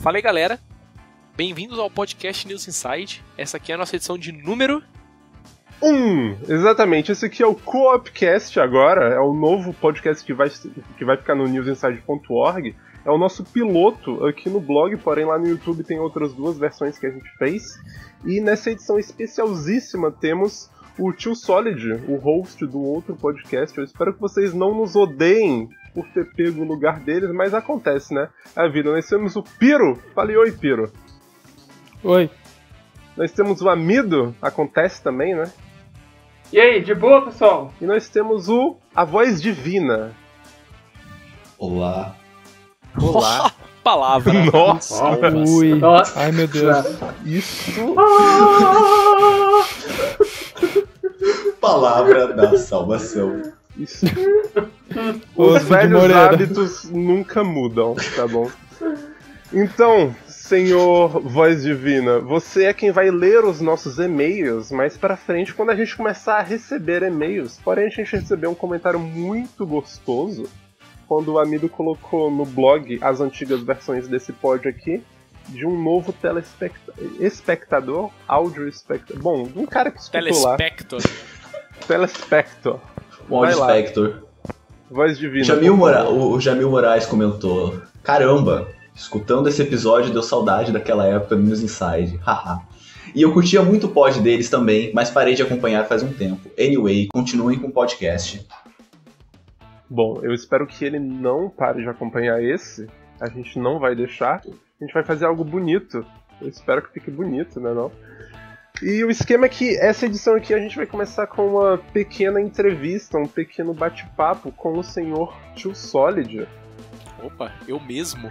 Fala aí, galera. Bem-vindos ao podcast News Inside. Essa aqui é a nossa edição de número. Um, exatamente. Esse aqui é o Co-opcast agora, é o novo podcast que vai, que vai ficar no newsinside.org. É o nosso piloto aqui no blog, porém lá no YouTube tem outras duas versões que a gente fez. E nessa edição especialíssima temos o Tio Solid, o host do outro podcast. Eu espero que vocês não nos odeiem por ter pego o lugar deles, mas acontece, né? A vida. Nós temos o Piro. Fale oi, Piro. Oi. Nós temos o Amido, acontece também, né? E aí, de boa, pessoal? E nós temos o A Voz Divina. Olá. Olá. Palavra. Nossa. Ui. Nossa. Ai meu Deus. Isso. Palavra da salvação. Isso. Os velhos hábitos nunca mudam, tá bom? Então, senhor voz divina, você é quem vai ler os nossos e-mails mais pra frente quando a gente começar a receber e-mails. Porém, a gente recebeu um comentário muito gostoso quando o amigo colocou no blog as antigas versões desse pod aqui de um novo telespectador, áudio espectador. Bom, de um cara que escutou lá. Telespector. Telespector. O lá. Spector. Voz divina. Jamil Mora... o Jamil Moraes comentou: Caramba, escutando esse episódio deu saudade daquela época do News Inside. Haha. E eu curtia muito o pod deles também, mas parei de acompanhar faz um tempo. Anyway, continuem com o podcast. Bom, eu espero que ele não pare de acompanhar esse. A gente não vai deixar. A gente vai fazer algo bonito. Eu espero que fique bonito, né não? E o esquema é que essa edição aqui a gente vai começar com uma pequena entrevista, um pequeno bate-papo com o senhor Tio Solid. Opa, eu mesmo.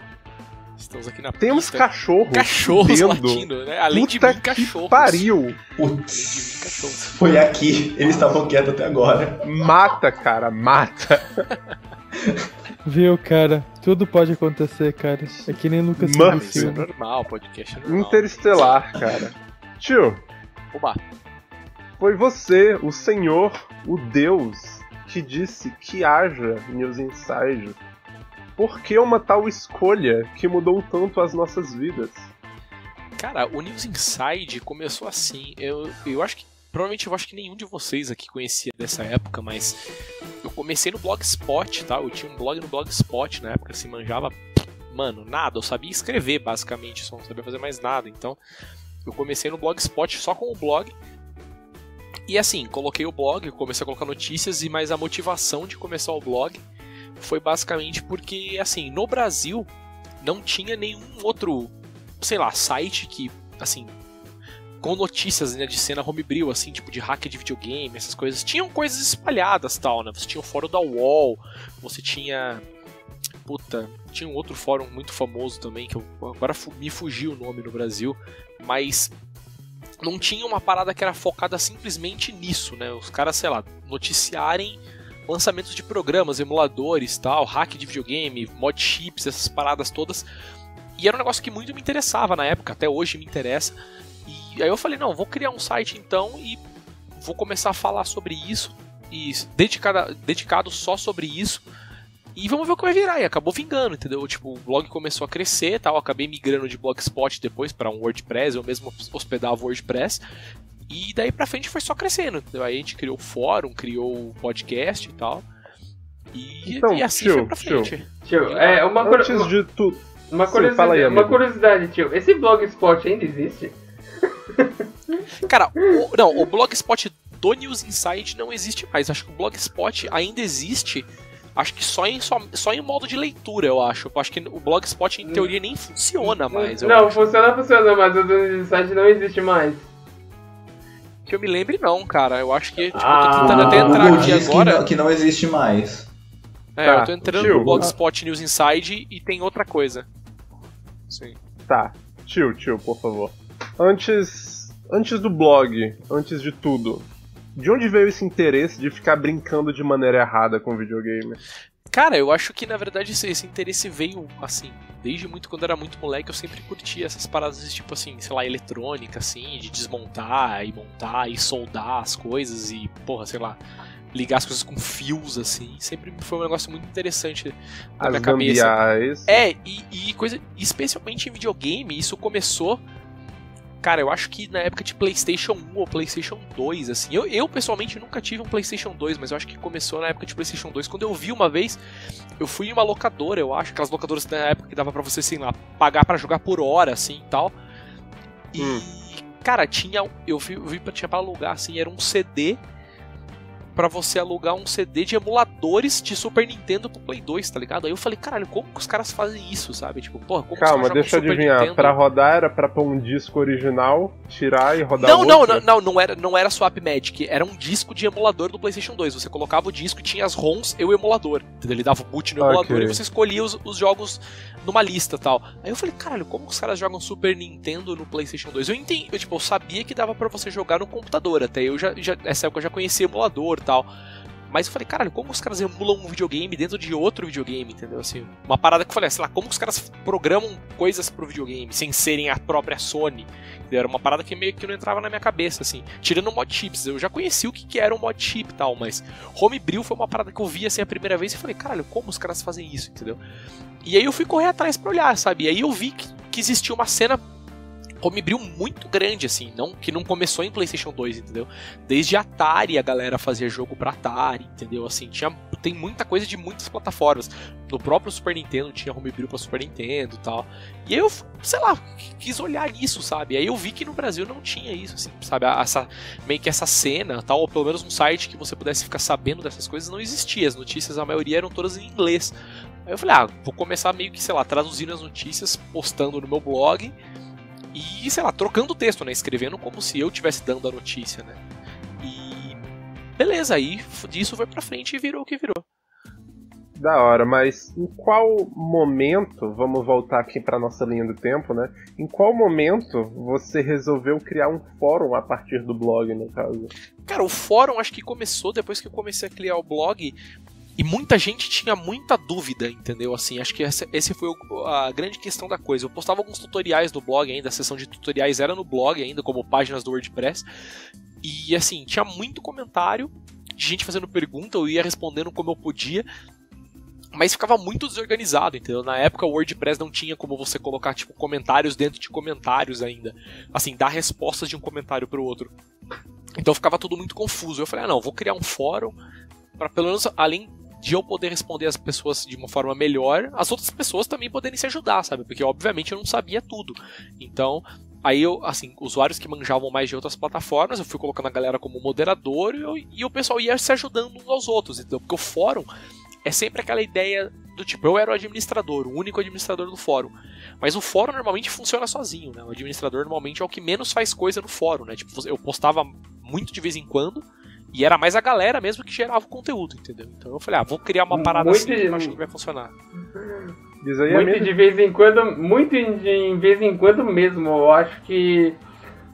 Estamos aqui na Tem uns pista. cachorros, cachorros latindo, né? Além de Puta mim, que cachorros. pariu! De mim, Putz, cachorros. foi aqui. Eles estavam quietos até agora. Mata, cara, mata. Viu, cara? Tudo pode acontecer, cara. É que nem Lucas Mano, Isso é normal, podcast é normal. Interestelar, cara. Tio, Oba, Foi você, o Senhor, o Deus, que disse que haja News Inside. Por que uma tal escolha que mudou tanto as nossas vidas? Cara, o News Inside começou assim. Eu, eu acho que. Provavelmente eu acho que nenhum de vocês aqui conhecia dessa época, mas eu comecei no Blogspot, tá? Eu tinha um blog no Blogspot na época, assim, manjava, mano, nada. Eu sabia escrever, basicamente, só não sabia fazer mais nada. Então, eu comecei no Blogspot só com o blog. E assim, coloquei o blog, comecei a colocar notícias, e mais a motivação de começar o blog foi basicamente porque, assim, no Brasil não tinha nenhum outro, sei lá, site que, assim, com notícias né, de cena homebrew, assim, tipo de hack de videogame, essas coisas. Tinham coisas espalhadas tal, né? Você tinha o fórum da UOL, você tinha. Puta, tinha um outro fórum muito famoso também, que eu, agora me fugiu o nome no Brasil, mas não tinha uma parada que era focada simplesmente nisso, né? Os caras, sei lá, noticiarem lançamentos de programas, emuladores, tal, hack de videogame, mod chips, essas paradas todas. E era um negócio que muito me interessava na época, até hoje me interessa. E aí eu falei, não, vou criar um site então e vou começar a falar sobre isso dedicado só sobre isso. E vamos ver o que vai virar. E acabou vingando, entendeu? Tipo, o blog começou a crescer, tal, acabei migrando de Blogspot depois para um WordPress, eu mesmo hospedava o WordPress. E daí pra frente foi só crescendo. Entendeu? Aí a gente criou o fórum, criou o podcast e tal. E, Então, e assim tio, foi pra tio. frente. Tio, é uma, Antes de tudo. uma, Sim, curiosidade, fala aí, uma curiosidade, tio. Esse blogspot ainda existe? Cara, o, não, o Blogspot do News Insight não existe mais. Acho que o Blogspot ainda existe. Acho que só em, só, só em modo de leitura, eu acho. Eu acho que o Blogspot, em teoria, nem funciona mais. eu não, acho. funciona, funciona, mas o do site não existe mais. Que eu me lembre, não, cara. Eu acho que. Tipo, eu Ah, tô tentando até entrar aqui diz que agora. não, que não existe mais. É, Tá, eu tô entrando tio. no Blogspot News Inside e tem outra coisa. Sim. Tá, tio, tio, por favor. Antes. Antes do blog, antes de tudo, de onde veio esse interesse de ficar brincando de maneira errada com videogame? Cara, eu acho que na verdade esse, esse interesse veio, assim, desde muito quando eu era muito moleque, eu sempre curtia essas paradas de tipo assim, sei lá, eletrônica, assim, de desmontar e montar e soldar as coisas e, porra, sei lá. ligar as coisas com fios, assim. Sempre foi um negócio muito interessante na As minha cabeça. gambiarras. É, e, e coisa. Especialmente em videogame, isso começou. Cara, eu acho que na época de PlayStation 1 ou PlayStation 2, assim. Eu, eu pessoalmente nunca tive um PlayStation 2, mas eu acho que começou na época de PlayStation 2. Quando eu vi uma vez, eu fui em uma locadora, eu acho, aquelas locadoras na época que dava pra você, sei lá, pagar pra jogar por hora, assim e tal. E, Hum. cara, tinha. Eu vi, eu vi tinha pra alugar, assim, era um CD pra você alugar um CD de emuladores de Super Nintendo pro Play 2, tá ligado? Aí eu falei, caralho, como que os caras fazem isso, sabe? Tipo, porra, como Calma, os caras deixa eu adivinhar. Nintendo? Pra rodar era pra pôr um disco original, tirar e rodar Não, não, outro? não, não, não era, não era Swap Magic, era um disco de emulador do PlayStation 2. Você colocava o disco e tinha as ROMs e o emulador. Entendeu? Ele dava o boot no Ok. emulador e você escolhia os, os jogos numa lista tal. Aí eu falei, caralho, como os caras jogam Super Nintendo no PlayStation 2? Eu entendi, eu, tipo, eu sabia que dava pra você jogar no computador, até eu já, já nessa época eu já conhecia emulador tal. Mas eu falei, caralho, como os caras emulam um videogame dentro de outro videogame, entendeu? Assim, uma parada que eu falei, sei lá, como os caras programam coisas pro videogame sem serem a própria Sony? Entendeu? Era uma parada que meio que não entrava na minha cabeça, assim. Tirando mod chips, eu já conheci o que, era um mod chip e tal, mas Homebrew foi uma parada que eu vi assim a primeira vez e falei, caralho, como os caras fazem isso, entendeu? E aí eu fui correr atrás pra olhar, sabe? E aí eu vi que existia uma cena homebrew muito grande, assim, não que não começou em PlayStation 2, entendeu? Desde Atari a galera fazia jogo pra Atari, entendeu? Assim, tinha, tem muita coisa de muitas plataformas. No próprio Super Nintendo tinha homebrew pra Super Nintendo tal. E aí eu, sei lá, quis olhar nisso, sabe? Aí eu vi que no Brasil não tinha isso, assim, sabe? Essa, meio que essa cena, tal, ou pelo menos um site que você pudesse ficar sabendo dessas coisas não existia. As notícias, a maioria eram todas em inglês. Aí eu falei, ah, vou começar meio que, sei lá, traduzindo as notícias, postando no meu blog e, sei lá, trocando o texto, né? Escrevendo como se eu estivesse dando a notícia, né? E. Beleza, aí disso foi pra frente e virou o que virou. Da hora, mas em qual momento, vamos voltar aqui pra nossa linha do tempo, né? Em qual momento você resolveu criar um fórum a partir do blog, no caso? Cara, o fórum acho que começou depois que eu comecei a criar o blog. E muita gente tinha muita dúvida, entendeu? Assim, acho que essa, esse foi o- a grande questão da coisa. Eu postava alguns tutoriais no blog ainda, a seção de tutoriais era no blog ainda, como páginas do WordPress. E assim, tinha muito comentário de gente fazendo pergunta, eu ia respondendo como eu podia. Mas ficava muito desorganizado, entendeu? Na época o WordPress não tinha como você colocar, tipo, comentários dentro de comentários ainda. Assim, dar respostas de um comentário pro outro. Então ficava tudo muito confuso. Eu falei, ah não, vou criar um fórum para pelo menos além de eu poder responder as pessoas de uma forma melhor, as outras pessoas também poderem se ajudar, sabe? Porque obviamente eu não sabia tudo. Então, aí eu, assim, usuários que manjavam mais de outras plataformas, eu fui colocando a galera como moderador e, eu- e o pessoal ia se ajudando uns aos outros. Então, porque o fórum é sempre aquela ideia do tipo, eu era o administrador, o único administrador do fórum. Mas o fórum normalmente funciona sozinho, né? O administrador normalmente é o que menos faz coisa no fórum, né? Tipo, eu postava muito de vez em quando e era mais a galera mesmo que gerava o conteúdo, entendeu? Então eu falei, ah, vou criar uma parada Muito assim que de- eu acho que vai funcionar. Diz aí, Muito de vez em quando, muito de vez em quando mesmo. Eu acho que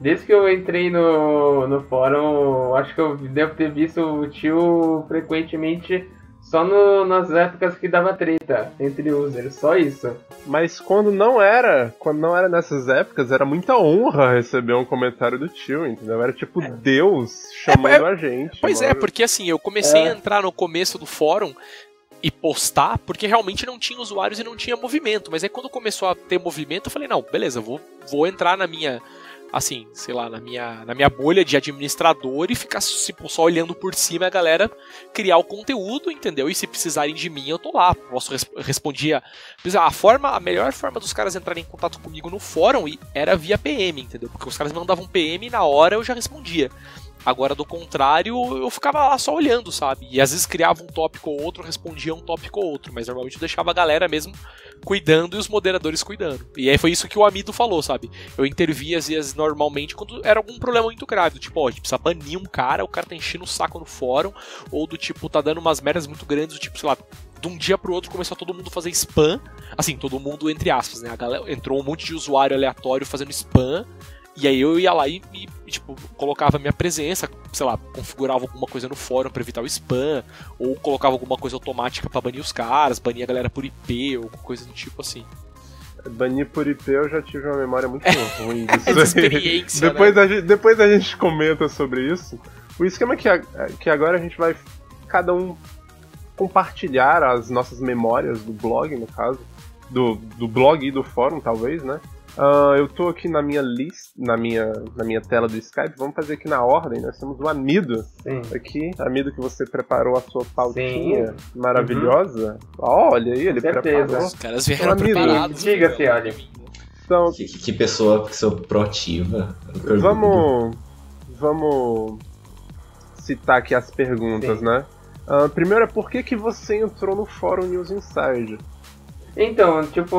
desde que eu entrei no, no fórum, eu acho que eu devo ter visto o tio frequentemente só no- nas épocas que dava treta entre users, só isso. Mas quando não era, quando não era nessas épocas, era muita honra receber um comentário do tio, entendeu? Era tipo Deus chamando É, a gente. Pois é, mano. porque assim, eu comecei É. a entrar no começo do fórum e postar, porque realmente não tinha usuários e não tinha movimento. Mas aí quando começou a ter movimento, eu falei, não, beleza, vou, vou entrar na minha. Assim, sei lá, na minha, na minha bolha de administrador e ficar tipo, só olhando por cima a galera criar o conteúdo, entendeu? E se precisarem de mim, eu tô lá. Posso res respondia. A forma, a melhor forma dos caras entrarem em contato comigo no fórum era via PM, entendeu? Porque os caras mandavam PM e na hora eu já respondia. Agora, do contrário, eu ficava lá só olhando, sabe? E às vezes criava um tópico ou outro, respondia um tópico ou outro, mas normalmente eu deixava a galera mesmo cuidando e os moderadores cuidando. E aí foi isso que o Amido falou, sabe? Eu intervia às vezes normalmente quando era algum problema muito grave, do tipo, ó, a gente precisa banir um cara, o cara tá enchendo o saco no fórum, ou do tipo, tá dando umas merdas muito grandes, do tipo, sei lá, de um dia pro outro começou todo mundo a fazer spam. Assim, todo mundo entre aspas, né? A galera, entrou um monte de usuário aleatório fazendo spam. E aí eu ia lá e, e, tipo, colocava minha presença, sei lá, configurava alguma coisa no fórum pra evitar o spam, ou colocava alguma coisa automática pra banir os caras, banir a galera por IP, ou coisa do tipo assim. Banir por IP eu já tive uma memória muito ruim Essa disso. aí. experiência, né? depois, a gente, depois a gente comenta sobre isso. O esquema é que, a- que agora a gente vai cada um compartilhar as nossas memórias do blog, no caso. Do, do blog e do fórum, talvez, né? Ah, eu tô aqui na minha lista, na minha, na minha tela do Skype. Vamos fazer aqui na ordem. Nós temos o Amido Sim. aqui. Amido que você preparou a sua pautinha Sim. maravilhosa. Olha aí, ele preparou. Os caras vieram Amigo, preparados. diga-se, velho. olha. Então, Que, que- pessoa, que pessoa proativa. Vamos. Vamos citar aqui as perguntas, Sim. né? Ah, primeiro é por que, que você entrou no fórum News Inside? Então, tipo,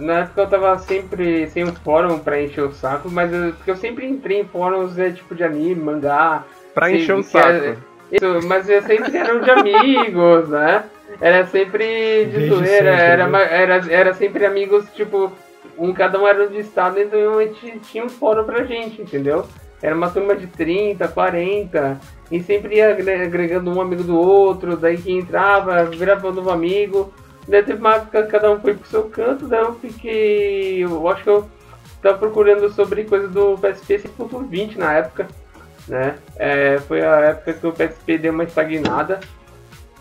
na época eu tava sempre sem um fórum pra encher o saco, mas eu, porque eu sempre entrei em fóruns é, tipo de anime, mangá. Pra encher o que é- saco. Isso, mas eu sempre eram de amigos, né? Era sempre de zoeira, sempre, era, né? ma- era, era sempre amigos, tipo, um, cada um era de estado, então a gente tinha um fórum pra gente, entendeu? Era uma turma de 30, 40, e sempre ia agre- agregando um amigo do outro, daí que entrava, virava um novo amigo. Daí teve uma época cada um foi pro seu canto, daí eu fiquei. Eu acho que eu tava procurando sobre coisa do PSP 5.20 na época, né? É, foi a época que o PSP deu uma estagnada.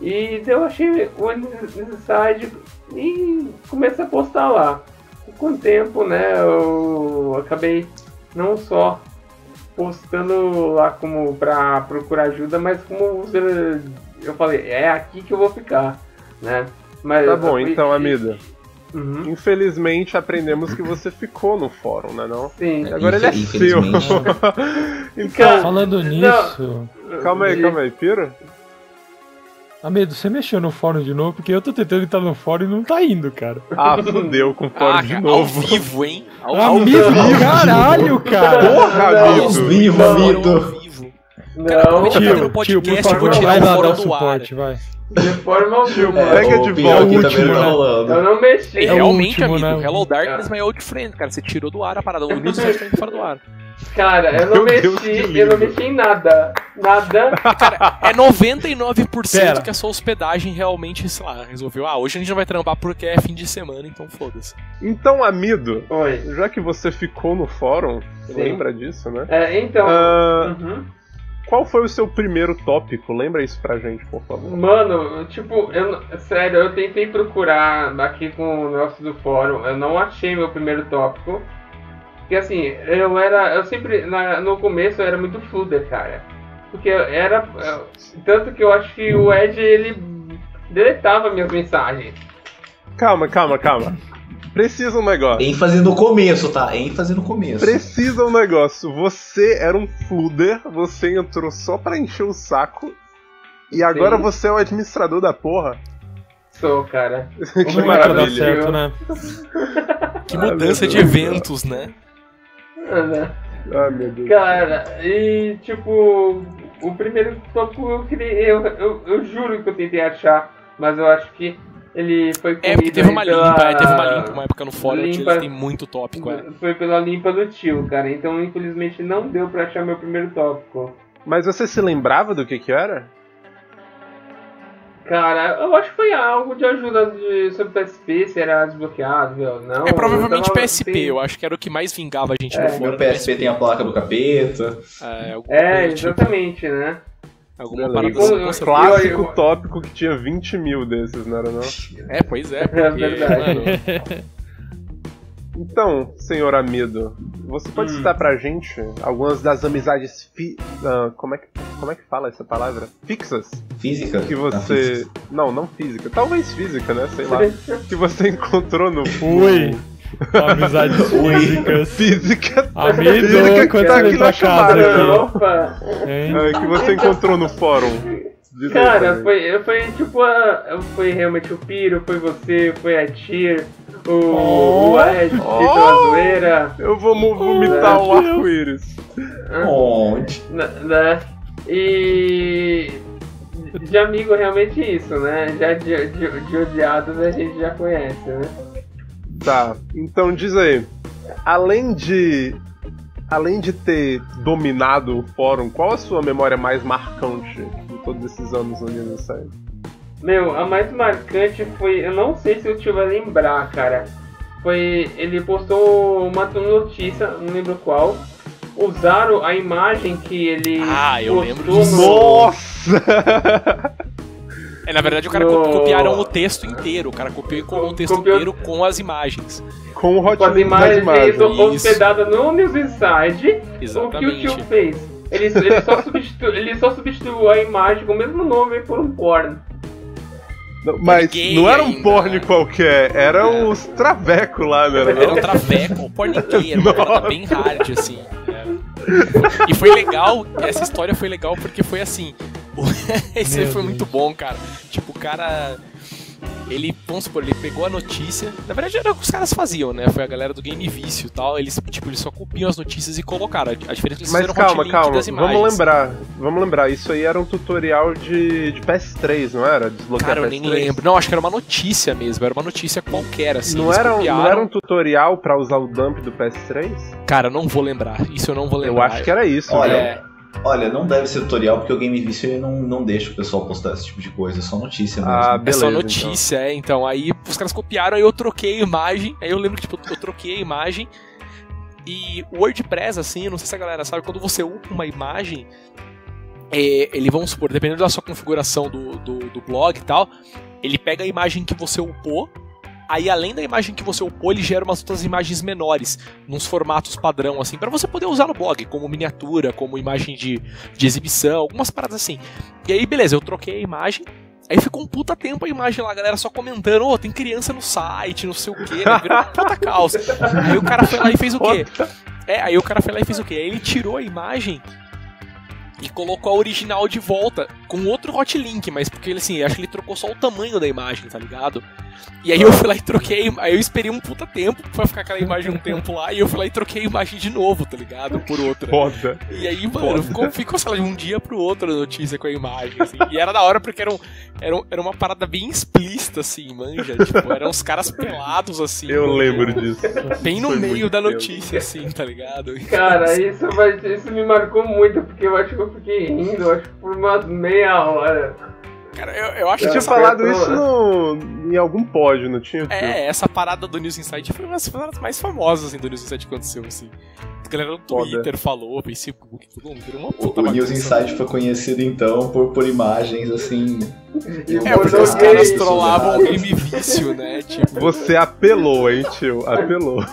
E eu achei o Inside e comecei a postar lá. E com o tempo, né, eu acabei não só postando lá como pra procurar ajuda, mas como eu falei, é aqui que eu vou ficar, né? Mas, Tá bom, então, e- Amida. Uhum. Infelizmente aprendemos que você ficou no fórum, né não? Sim. É. Agora ele é seu. então, Cara, Falando nisso, calma aí, calma aí, Pira. Amido, você mexeu no fórum de novo, porque eu tô tentando entrar no fórum e não tá indo, cara. Ah, fudeu com o fórum Ah, de cara, novo. Ao vivo, hein? Ao, ao Amido, vivo. caralho, cara! Porra, Não, amigo. Ao vivo, Ao amigo. Não, vai ter Tio, tio, por podcast, eu vou favor, tirar vai o lá dar o do ar. suporte, vai. De forma alguma. É, Pega o de volta. É último, tá né? rolando. Eu não mexi. É o Realmente, último, amigo. né? Hello Darkness, É. my old friend, cara. Você tirou do ar a parada. O Nilson tá indo fora do ar. Cara, eu não Meu mexi, eu não mexi em nada. Nada. É 99% Pera. que a sua hospedagem realmente, sei lá, resolveu. Ah, hoje a gente não vai trampar porque é fim de semana, então foda-se. Então, Amido, Oi. já que você ficou no fórum, Sim. lembra disso, né? É, então. Ah, uhum. Qual foi o seu primeiro tópico? Lembra isso pra gente, por favor. Mano, tipo, eu, sério, eu tentei procurar aqui com o negócio do fórum, eu não achei meu primeiro tópico. Porque assim, eu era. Eu sempre. na- no começo eu era muito fluder, cara. Porque eu era. eu- tanto que eu acho que o Ed ele deletava minhas mensagens. Calma, calma, calma. Precisa um negócio. ênfase no começo, tá? ênfase no começo. Precisa um negócio. Você era um fluder, você entrou só pra encher o saco. E agora Sim. você é o administrador da porra. Sou, cara. que pra dar maravilha. certo, né? Que Ah, mudança meu de eventos, né? Né? Ah, meu Deus. Cara, e tipo, o primeiro tópico eu queria. Eu, eu, eu juro que eu tentei achar, mas eu acho que ele foi É, porque teve uma pela- limpa, é, teve uma limpa uma época no fórum, Limpa- muito tópico, é. Foi pela limpa do tio, cara. Então, infelizmente, não deu pra achar meu primeiro tópico. Mas você se lembrava do que que era? Cara, eu acho que foi algo de ajuda de, sobre PSP, se era desbloqueado, viu? Não, É provavelmente eu tava- PSP, sim. eu acho que era o que mais vingava a gente É. no fórum. Meu PSP tem a placa do capeta. É, É, tipo, exatamente, né? Alguma parada assim, com Clássico eu- tópico que tinha 20 mil desses, não era não? É, pois é. É porque, verdade. mano, Então, senhor Amido, você pode Hum. citar pra gente algumas das amizades fi... ah, como, é que, como é que fala essa palavra? Fixas? Física? Que Tá, você. Não, não física. Talvez física, né? Sei lá. que você encontrou no. Ui. Amizades físicas. Física. Amido, Física que quando tá aqui na casa aqui? Opa! É, que você encontrou no fórum. Cara, foi, foi tipo a. Foi realmente o Piro, foi você, foi a Tyr, o, Oh. o Ed, Oh. pela zoeira, Eu vou vomitar Oh, o arco-íris. Onde? né, né? E. De amigo, realmente isso, né? Já de, de, de odiados a gente já conhece, né? Tá, então diz aí. Além de. Além de ter dominado o fórum, qual a sua memória mais marcante de todos esses anos no Inside? Meu, a mais marcante foi. Eu não sei se o tio vai lembrar, cara. Foi. Ele postou uma notícia, não lembro qual. Usaram a imagem que ele Ah, eu lembro postou disso. no. Nossa! É, na verdade, o cara No- co- copiaram o texto inteiro. O cara copiou e colou o texto Copiou- inteiro com as imagens. Com o Com as imagens imagens. hospedadas no News Inside, o que o Exatamente. tio fez? Ele, ele, só substitu, ele só substituiu a imagem com o mesmo nome por um porno. Não, Mas gay não era um ainda, porno né? qualquer, era os travecos lá, né? Era um traveco, porn gay, era uma parada bem hard, assim. é. E foi legal, essa história foi legal porque foi assim. Esse aí Meu foi Deus. muito bom, cara. Tipo, o cara. Ele, vamos supor, ele pegou a notícia. Na verdade, era o que os caras faziam, né? Foi a galera do Game Vício e tal. Eles, tipo, eles só copiam as notícias e colocaram. A diferença é que eles Mas calma, calma. Vamos lembrar. Vamos lembrar. Isso aí era um tutorial de, de PS3, não era? Desbloquear Cara, eu PS3. nem lembro. Não, acho que era uma notícia mesmo. Era uma notícia qualquer, assim. Não era, um- não era um tutorial pra usar o dump do PS3? Cara, eu não vou lembrar. Isso eu não vou Eu lembrar. acho que era isso. Olha, viu? É, Olha, não deve ser tutorial porque o Game Vício ele não, não deixa o pessoal postar esse tipo de coisa, é só notícia mesmo. Ah, é beleza. só notícia, é. Então, aí os caras copiaram, aí eu troquei a imagem. Aí eu lembro que, tipo, eu troquei a imagem. E o WordPress, assim, eu não sei se a galera sabe, quando você upa uma imagem, é, ele, vamos supor, dependendo da sua configuração do, do, do blog e tal, ele pega a imagem que você upou, aí além da imagem que você upou, ele gera umas outras imagens menores, nos formatos padrão, assim, para você poder usar no blog, como miniatura, como imagem de, de exibição, algumas paradas assim. E aí, beleza, eu troquei a imagem, Aí ficou um puta tempo a imagem lá, a galera só comentando, ô, tem criança no site, não sei o quê, né? Virou uma puta caos. Aí o cara foi lá e fez o quê? É, aí o cara foi lá e fez o quê? Aí ele tirou a imagem e colocou a original de volta com outro hotlink, mas porque ele assim, acho que ele trocou só o tamanho da imagem, tá ligado? E aí eu fui lá e troquei, aí eu esperei um puta tempo pra ficar aquela imagem um tempo lá, e eu fui lá e troquei a imagem de novo, tá ligado? Por outra. Foda. E aí, mano, ficou, ficou, sei lá, de um dia pro outro a notícia com a imagem, assim. E era da hora porque era, um, era, era uma parada bem explícita, assim, manja. Tipo, eram os caras pelados, assim. Eu mano, lembro disso. Bem no Foi meio da tempo. notícia, assim, tá ligado? Cara, isso, vai, isso me marcou muito, porque eu acho que eu fiquei rindo, acho que por umas meia hora. Cara, eu, eu acho Eu que tinha falado isso no, em algum pódio, não tinha? é, essa parada do News Insight foi uma das paradas mais famosas, assim, do News Insight que aconteceu, assim. A galera no Foda. Twitter falou, Facebook, todo mundo virou uma O, puta o News bagunça, Insight foi conhecido então por, por imagens assim. E É, porque os caras trollavam o né? game vício, né? Tipo, Você apelou, hein, tio? Apelou.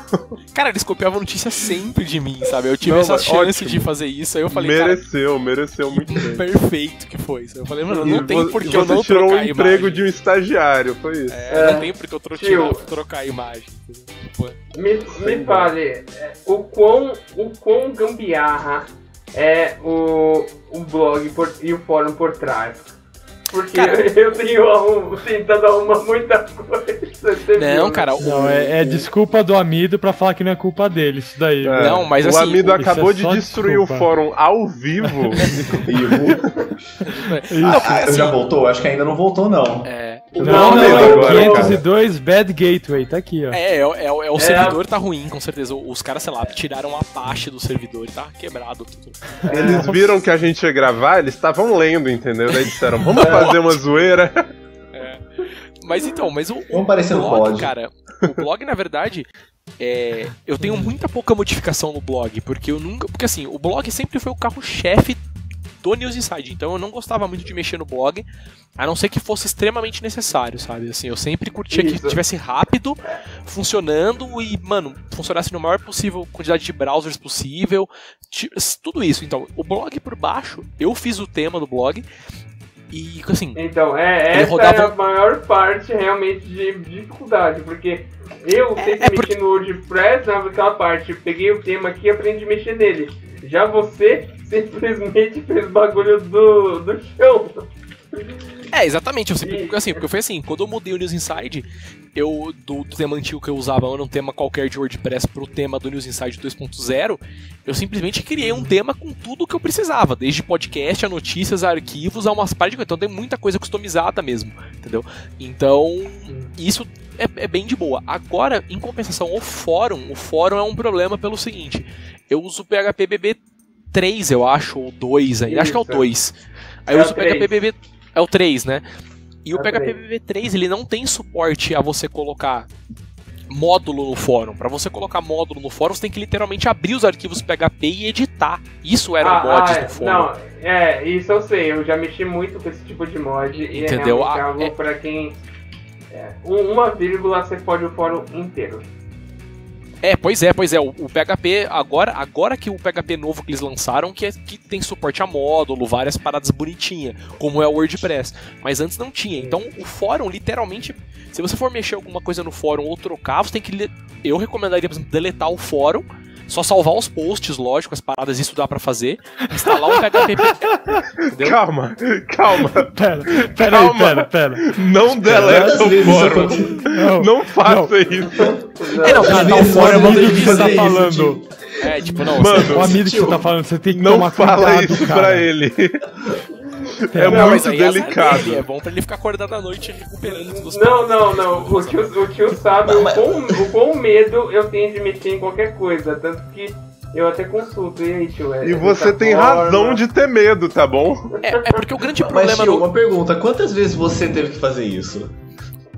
cara, eles copiavam notícia sempre de mim, sabe? Eu tive Não, essa chance ótimo. de fazer isso, aí eu falei, mereceu, mereceu muito bem. perfeito que foi. Eu falei, mano, E não tem vo- por que você eu não tirou o emprego imagem. de um estagiário, foi isso. É, É. não tem porque eu Tio. trocar a imagem. Me, me fale, é, o quão, o quão gambiarra é o, o blog por- e o fórum por trás. Porque Cara- eu tenho arrum, tentado arrumar muita coisa. Não, viu, cara, o- Não, é, é desculpa do Amido pra falar que não é culpa dele, isso daí. É, Não, mas o assim, Amido o- acabou isso é de destruir desculpa. o fórum ao vivo. Vivo. Não, Ah, assim, já voltou? Acho que ainda não voltou, não. é, o Não, não, Amido é agora, 502 Bad Gateway, tá aqui, ó. É, é, é, é o servidor tá ruim, com certeza. Os caras, sei lá, tiraram a Apache do servidor e tá quebrado tudo. Eles viram que a gente ia gravar, eles estavam lendo, entendeu? Daí disseram, vamos fazer uma zoeira. Mas então, mas o, o Vamos parecer no blog, pod. cara, o blog, na verdade, é, eu tenho muita pouca modificação no blog, porque eu nunca. Porque assim, o blog sempre foi o carro-chefe do News Inside, então eu não gostava muito de mexer no blog, a não ser que fosse extremamente necessário, sabe? Assim, eu sempre curtia que Isso. tivesse rápido, funcionando e, mano, funcionasse no maior possível quantidade de browsers possível, tudo isso. Então, o blog por baixo, eu fiz o tema do blog e, assim, Então, é, essa rodava é a maior parte realmente de dificuldade, porque eu É- sempre é mexi porque- no WordPress naquela parte, peguei o tema aqui e aprendi a mexer nele. Já você simplesmente fez bagulho do, do chão. É, exatamente. Eu sempre, porque, assim, porque foi assim, quando eu mudei o News Inside, eu do, do tema antigo que eu usava, era um tema qualquer de WordPress pro tema do News Inside 2.0, eu simplesmente criei um tema com tudo que eu precisava, desde podcast, a notícias, a arquivos, a umas partes de coisa. Então tem muita coisa customizada mesmo, entendeu? Então, isso é, é bem de boa. Agora, em compensação, o fórum, o fórum é um problema pelo seguinte, eu uso o PHP BB 3, eu acho, ou 2 aí, acho que é o Isso. 2. Aí É eu o uso o PHP 3. BB é o 3, né? E É o o PHP 3. BB3 ele não tem suporte a você colocar módulo no fórum. Pra você colocar módulo no fórum, você tem que literalmente abrir os arquivos PHP e editar. Isso eram Ah, mods ah, do fórum. Não, é, isso eu sei, eu já mexi muito com esse tipo de mod e Entendeu? é realmente Ah, algo é- pra quem. é, um- uma vírgula você pode o fórum inteiro. É, pois é, pois é. O, o PHP, agora, agora que o PHP novo que eles lançaram, que, é, que tem suporte a módulo, várias paradas bonitinhas, como é o WordPress. Mas antes não tinha. Então o fórum, literalmente, se você for mexer alguma coisa no fórum ou trocar, você tem que. Eu recomendaria, por exemplo, deletar o fórum. Só salvar os posts, lógico, as paradas, isso dá pra fazer. Instalar um PHP. Entendeu? Calma, calma. Pera, pera Calma. aí, pera, pera. Não deleta o isso fórum. Não, Não faça isso. É, não, Cara, tá o o fórum. ter amigo que você tá isso, falando. tio. É, tipo, não. Mano, você- O amigo que você tá falando, você tem que Não tomar fala cuidado, isso cara. pra ele. É Não, mas muito aí é delicado. dele, É bom pra ele ficar acordado à noite recuperando tudo. Não, não, não. O tio, o tio sabe Não, o, mas- quão, o quão medo eu tenho de mexer em qualquer coisa. Tanto que eu até consulto. E aí, tio? É E você tem forma? razão de ter medo, tá bom? É, é porque o grande Mas, problema tio, no. uma pergunta: quantas vezes você teve que fazer isso?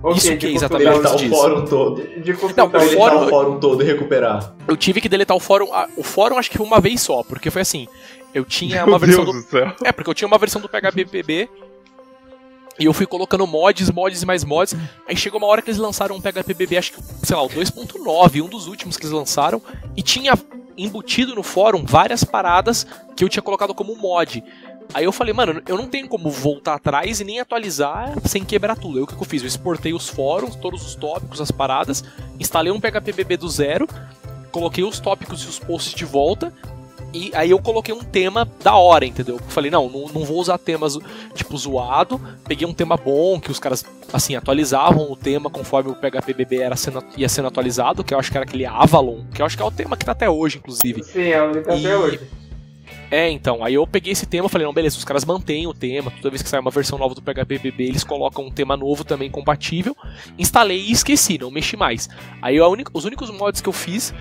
Ok, Isso de que é exatamente Deletar o disso. fórum todo. De, de consultar Não, o. Deletar fórum- o fórum todo e recuperar. Eu tive que deletar o fórum. O fórum acho que foi uma vez só, porque foi assim. Eu tinha Meu uma versão Deus do. do céu. É, porque eu tinha uma versão do PHPBB. E eu fui colocando mods, mods e mais mods. Aí chegou uma hora que eles lançaram um PHPBB, acho que, sei lá, o 2.9, um dos últimos que eles lançaram. E tinha embutido no fórum várias paradas que eu tinha colocado como mod. Aí eu falei, mano, eu não tenho como voltar atrás e nem atualizar sem quebrar tudo. Aí o que, que eu fiz? Eu exportei os fóruns, todos os tópicos, as paradas, instalei um PHPBB do zero, coloquei os tópicos e os posts de volta. E aí eu coloquei um tema da hora, entendeu? Eu falei, não, não, não vou usar temas tipo zoado. Peguei um tema bom, que os caras, assim, atualizavam o tema conforme o PHPBB era sendo, ia sendo atualizado, que eu acho que era aquele Avalon, que eu acho que é o tema que tá até hoje, inclusive. Sim, é o único até E- hoje. É, então, aí eu peguei esse tema, falei, não, beleza, os caras mantêm o tema, toda vez que sai uma versão nova do PHPBB, eles colocam um tema novo também compatível. Instalei e esqueci, não mexi mais. Aí a única- os únicos mods que eu fiz,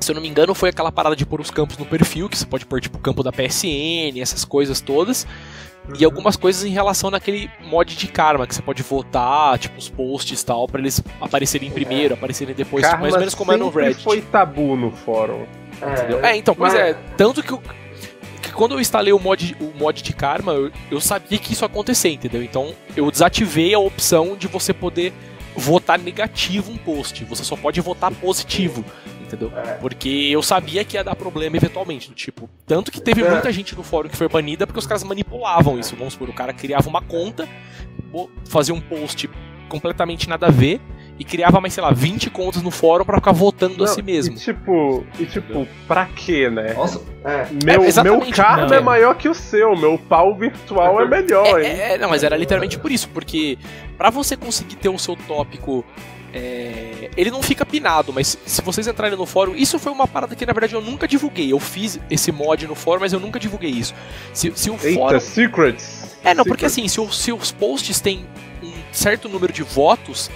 se eu não me engano, foi aquela parada de pôr os campos no perfil, que você pode pôr tipo o campo da PSN, essas coisas todas. E algumas coisas em relação naquele mod de karma, que você pode votar, tipo, os posts e tal, pra eles aparecerem primeiro, aparecerem depois, tipo, mais ou menos como é no Reddit. foi tabu no fórum. Entendeu? É, então, pois Mas- é. Tanto que, eu- que quando eu instalei o mod, o mod de karma, eu, eu sabia que isso ia acontecer, entendeu? Então eu desativei a opção de você poder votar negativo um post. Você só pode votar positivo, entendeu? É. Porque eu sabia que ia dar problema eventualmente. do Tipo, tanto que teve É. muita gente no fórum que foi banida porque os caras manipulavam isso. Vamos supor, o cara criava uma conta, fazia um post completamente nada a ver. E criava mais, sei lá, 20 contas no fórum pra ficar votando a Não, si mesmo. E tipo, e tipo, pra quê, né? Nossa, É. Meu, É, meu karma não. é maior que o seu, meu pau virtual é melhor, hein? É, é, não, mas era literalmente por isso, porque pra você conseguir ter o seu tópico. É, ele não fica pinado, mas se vocês entrarem no fórum, isso foi uma parada que na verdade eu nunca divulguei. Eu fiz esse mod no fórum, mas eu nunca divulguei isso. Se, se o Eita, fórum. secrets. É, não, porque Secrets. assim, se, o- se os posts têm um certo número de votos,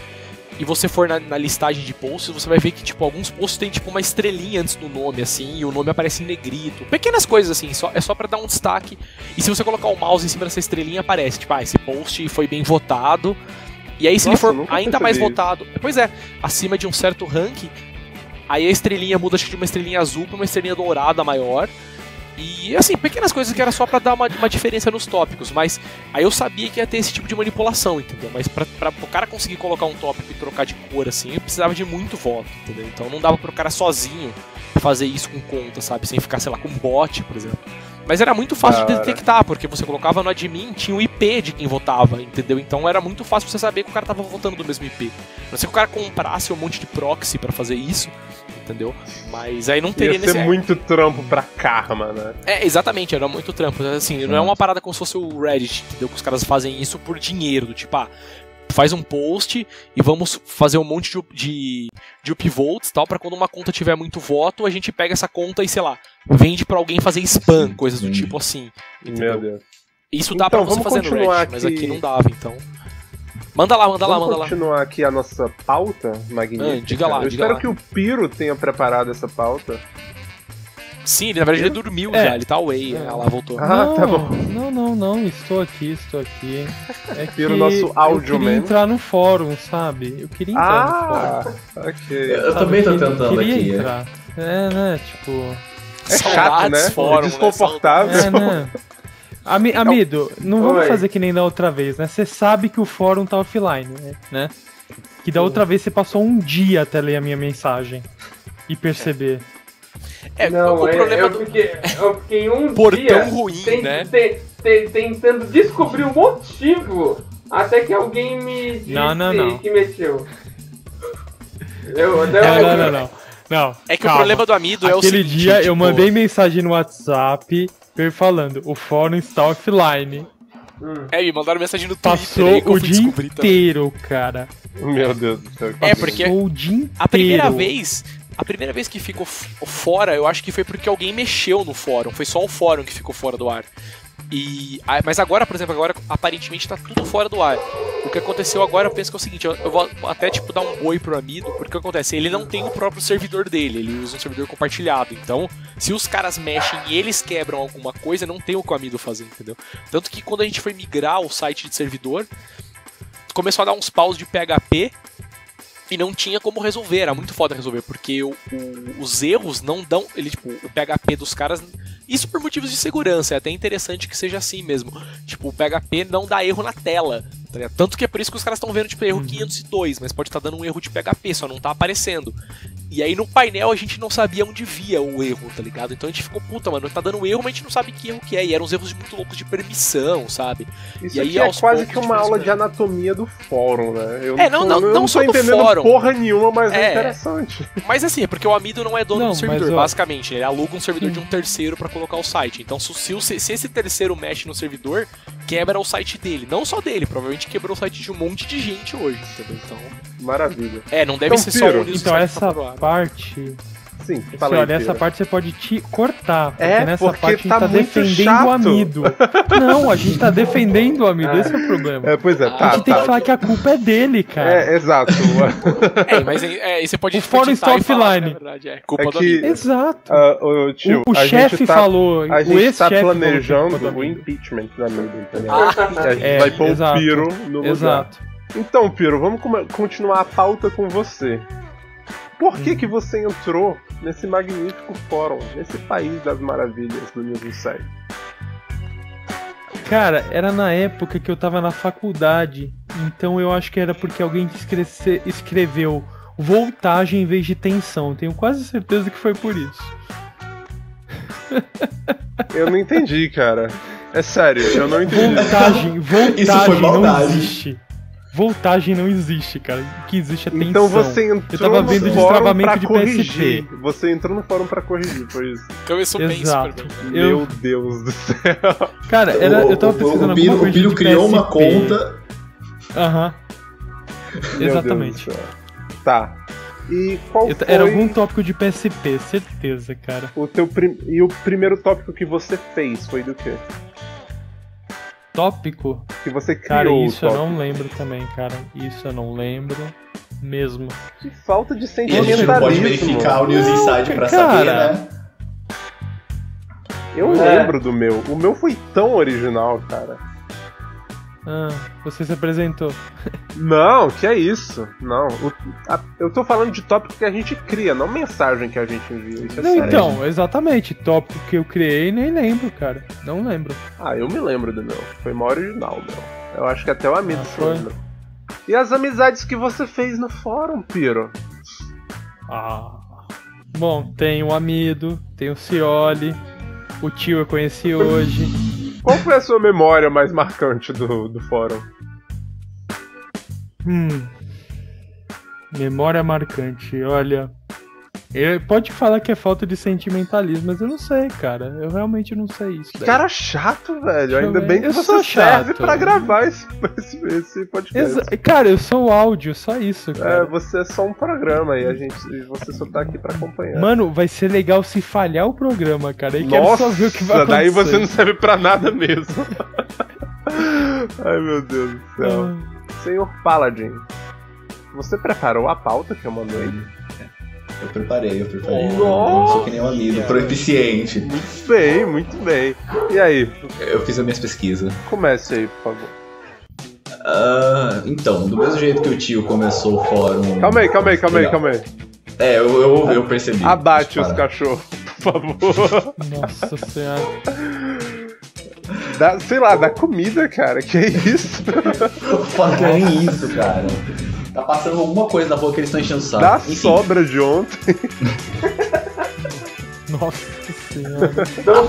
e você for na, na listagem de posts, você vai ver que, tipo, alguns posts têm, tipo, uma estrelinha antes do nome, assim, e o nome aparece em negrito. Pequenas coisas, assim, só, é só pra dar um destaque. E se você colocar o mouse em cima dessa estrelinha, aparece, tipo, ah, esse post foi bem votado. E aí, se Nossa, ele for ainda mais percebi votado, pois é, acima de um certo ranking, aí a estrelinha muda, acho que de uma estrelinha azul pra uma estrelinha dourada maior. E assim, pequenas coisas que era só pra dar uma, uma diferença nos tópicos, mas aí eu sabia que ia ter esse tipo de manipulação, entendeu? Mas pra, pra o cara conseguir colocar um tópico e trocar de cor assim, eu precisava de muito voto, entendeu? Então não dava pro cara sozinho fazer isso com conta, sabe? Sem ficar, sei lá, com bot, por exemplo. Mas era muito fácil de Cara. detectar, porque você colocava no admin, tinha o IP de quem votava, entendeu? Então era muito fácil você saber que o cara tava votando do mesmo IP. Não ser que o cara comprasse um monte de proxy pra fazer isso, entendeu? Mas aí não teria Ia ser nesse. muito trampo pra karma, né? É, exatamente, era muito trampo. Assim, não é uma parada como se fosse o Reddit, entendeu? Que os caras fazem isso por dinheiro, do tipo, ah, faz um post e vamos fazer um monte de, de, de upvotes e tal, pra quando uma conta tiver muito voto, a gente pega essa conta e, sei lá, vende pra alguém fazer spam, Sim, coisas do tipo assim. Entendeu? Meu Deus. Isso dá Então, pra você vamos fazer no continuar Reddit, mas aqui. aqui não dava, então. Manda lá, manda lá, Vamos manda lá. continuar aqui a nossa pauta magnífica. Ah, diga lá, Eu diga espero lá. que o Piro tenha preparado essa pauta. Sim, ele, na verdade ele dormiu É. já, ele tá away. É. Ela voltou. Ah, não, tá bom. Não, não, não, estou aqui, estou aqui. É que o nosso eu áudio queria man. entrar no fórum, sabe? Eu queria entrar no fórum. Ah, ok. Eu sabe? também tô Queria- tentando queria aqui. Entrar. É, né, tipo... É chato, Saudades né? fórum, né? Desconfortável. É, né? Ami- amido, não vamos Oi. fazer que nem da outra vez, né? Você sabe que o fórum tá offline, né? né? Que da outra vez você passou um dia até ler a minha mensagem e perceber. É, Não, o é- problema eu, do. fiquei, eu fiquei um Portão dia ruim, ten- né? ten- ten- tentando descobrir o motivo até que alguém me disse Não, não, não. que mexeu. Eu, não, Não, não, não, não. Não, É que calma. o problema do Amido é o Aquele seguinte. dia eu tipo, mandei mensagem no WhatsApp falando, o fórum está offline. Hum. É, me mandaram mensagem no Twitter. Passou eu o dia descobrir também. inteiro, cara. Meu Deus do céu. É, porque Passou o dia inteiro. a primeira vez. A primeira vez que ficou fora, eu acho que foi porque alguém mexeu no fórum. Foi só o fórum que ficou fora do ar. E, mas agora, por exemplo, agora aparentemente tá tudo fora do ar. O que aconteceu agora, eu penso que é o seguinte, eu, eu vou até tipo dar um boi pro Amido, porque o que acontece? Ele não tem o próprio servidor dele, ele usa um servidor compartilhado. Então, se os caras mexem e eles quebram alguma coisa, não tem o que o Amido fazer, entendeu? Tanto que quando a gente foi migrar o site de servidor, começou a dar uns paus de PHP e não tinha como resolver, era muito foda resolver, porque o- o- os erros não dão, ele tipo, o PHP dos caras, isso por motivos de segurança, é até interessante que seja assim mesmo. Tipo, o PHP não dá erro na tela, tá? Tanto que é por isso que os caras estão vendo tipo erro 502, mas pode estar dando um erro de PHP, só não tá aparecendo. E aí no painel a gente não sabia onde via o erro, tá ligado? Então a gente ficou, puta, mano, tá dando erro, mas a gente não sabe que erro que é. E eram uns erros muito loucos de permissão, sabe? Isso E aí, é quase que uma gente aula de anatomia do fórum, né? Eu É, não, não- eu não tô só do entendendo fórum. porra nenhuma, mas é, É. interessante. Mas assim, é porque o Amido não é dono Não, do servidor, basicamente. Ele aluga um servidor de um terceiro pra colocar o site. Então, se, se, o- se esse terceiro mexe no servidor, quebra o site dele. Não só dele, provavelmente quebrou o site de um monte de gente hoje, entendeu? Então. Maravilha. É, não deve Então, ser só o Então essa pra provar. parte, Sim, fala olha, essa parte você pode te cortar, porque É, nessa porque parte tá a gente tá muito defendendo chato. o amido. Não, a gente tá defendendo o amido, esse é o problema. É, pois é, tá, a gente tem tá. que falar que a culpa é dele, cara. É, exato. É, mas é, é, você pode O fórum está offline. na verdade, é culpa É do que- Amido. Exato. Ô, tio, o o a chefe gente tá, falou, a o gente tá ex-chefe falou que planejando culpa do o amido. impeachment da mídia, entendeu? Ah, a gente É, vai pôr exato. o Piro no lugar. Exato. Então, Piro, vamos continuar a pauta com você. Por Hum. que que você entrou nesse magnífico fórum, nesse país das maravilhas do News Inside? Cara, era na época que eu tava na faculdade, então eu acho que era porque alguém escreve- escreveu voltagem em vez de tensão. Tenho quase certeza que foi por isso. Eu não entendi, cara. É sério, eu não entendi. Voltagem, voltagem Isso foi não maldade. existe. Voltagem não existe, cara. O que existe é tensão. Então você Eu entrou tava no vendo fórum destravamento pra de corrigir. PSP. Você entrou no fórum pra corrigir, foi isso. Começou bem Exato. super bem. Eu- Meu Deus do céu. Cara, era, eu tava O- o- pesquisando o, o coisa Piro de criou uma PSP. conta. Aham. Meu Exatamente. Tá. E qual Eu- foi Era algum tópico de PSP, certeza, cara. o teu prim... e o primeiro tópico que você fez foi do quê? Tópico? Que você Cara, criou isso o eu não lembro também, cara. Isso eu não lembro mesmo. Que falta de E a gente não pode sentimentalismo. verificar o News Inside pra cara. saber, né? Eu É. lembro do meu. O meu foi tão original, cara. Ah, você se apresentou. Não, que é isso? Não. o- a- eu tô falando de tópico que a gente cria, não mensagem que a gente envia. Isso é Não, sério. então, exatamente. Tópico que eu criei, nem lembro, cara. Não lembro. Ah, eu me lembro do meu. Foi mó original, meu. Eu acho que até o amigo Ah, foi? E as amizades que você fez no fórum, Piro? Ah. Bom, tem o Amido, tem o Cioli, o tio eu conheci hoje. Qual foi a sua memória mais marcante do, do fórum? Hum. Memória marcante, olha. Eu, pode falar que é falta de sentimentalismo, mas eu não sei, cara. Eu realmente não sei isso. daí. Cara chato, velho. Ainda bem que Eu você sou serve chato. pra gravar esse, esse, esse podcast. Exa- cara, eu sou áudio, só isso, É, cara. você é só um programa e a gente, você só tá aqui pra acompanhar. Mano, vai ser legal se falhar o programa, cara. E quero só ver o que vai acontecer. daí você não serve pra nada mesmo. Ai meu Deus do céu. Ah, Senhor Paladin, você preparou a pauta que eu mandei? Eu preparei, eu preparei. Oh, eu não sou que nem um amigo, proeficiente. Muito bem, muito bem. E aí, Eu fiz as minhas pesquisas. comece aí, por favor. Ah, então, do mesmo jeito que o tio começou o fórum. Calma aí, calma aí, calma aí, calma aí. É, eu, eu, eu percebi. Abate os cachorros, por favor. Nossa senhora. Dá, sei lá, dá comida, cara. Que é isso? Que nem isso, cara. Tá passando alguma coisa na rua que eles estão enchendo o saco. Dá Enfim, sobra de ontem. Nossa senhora. Dão,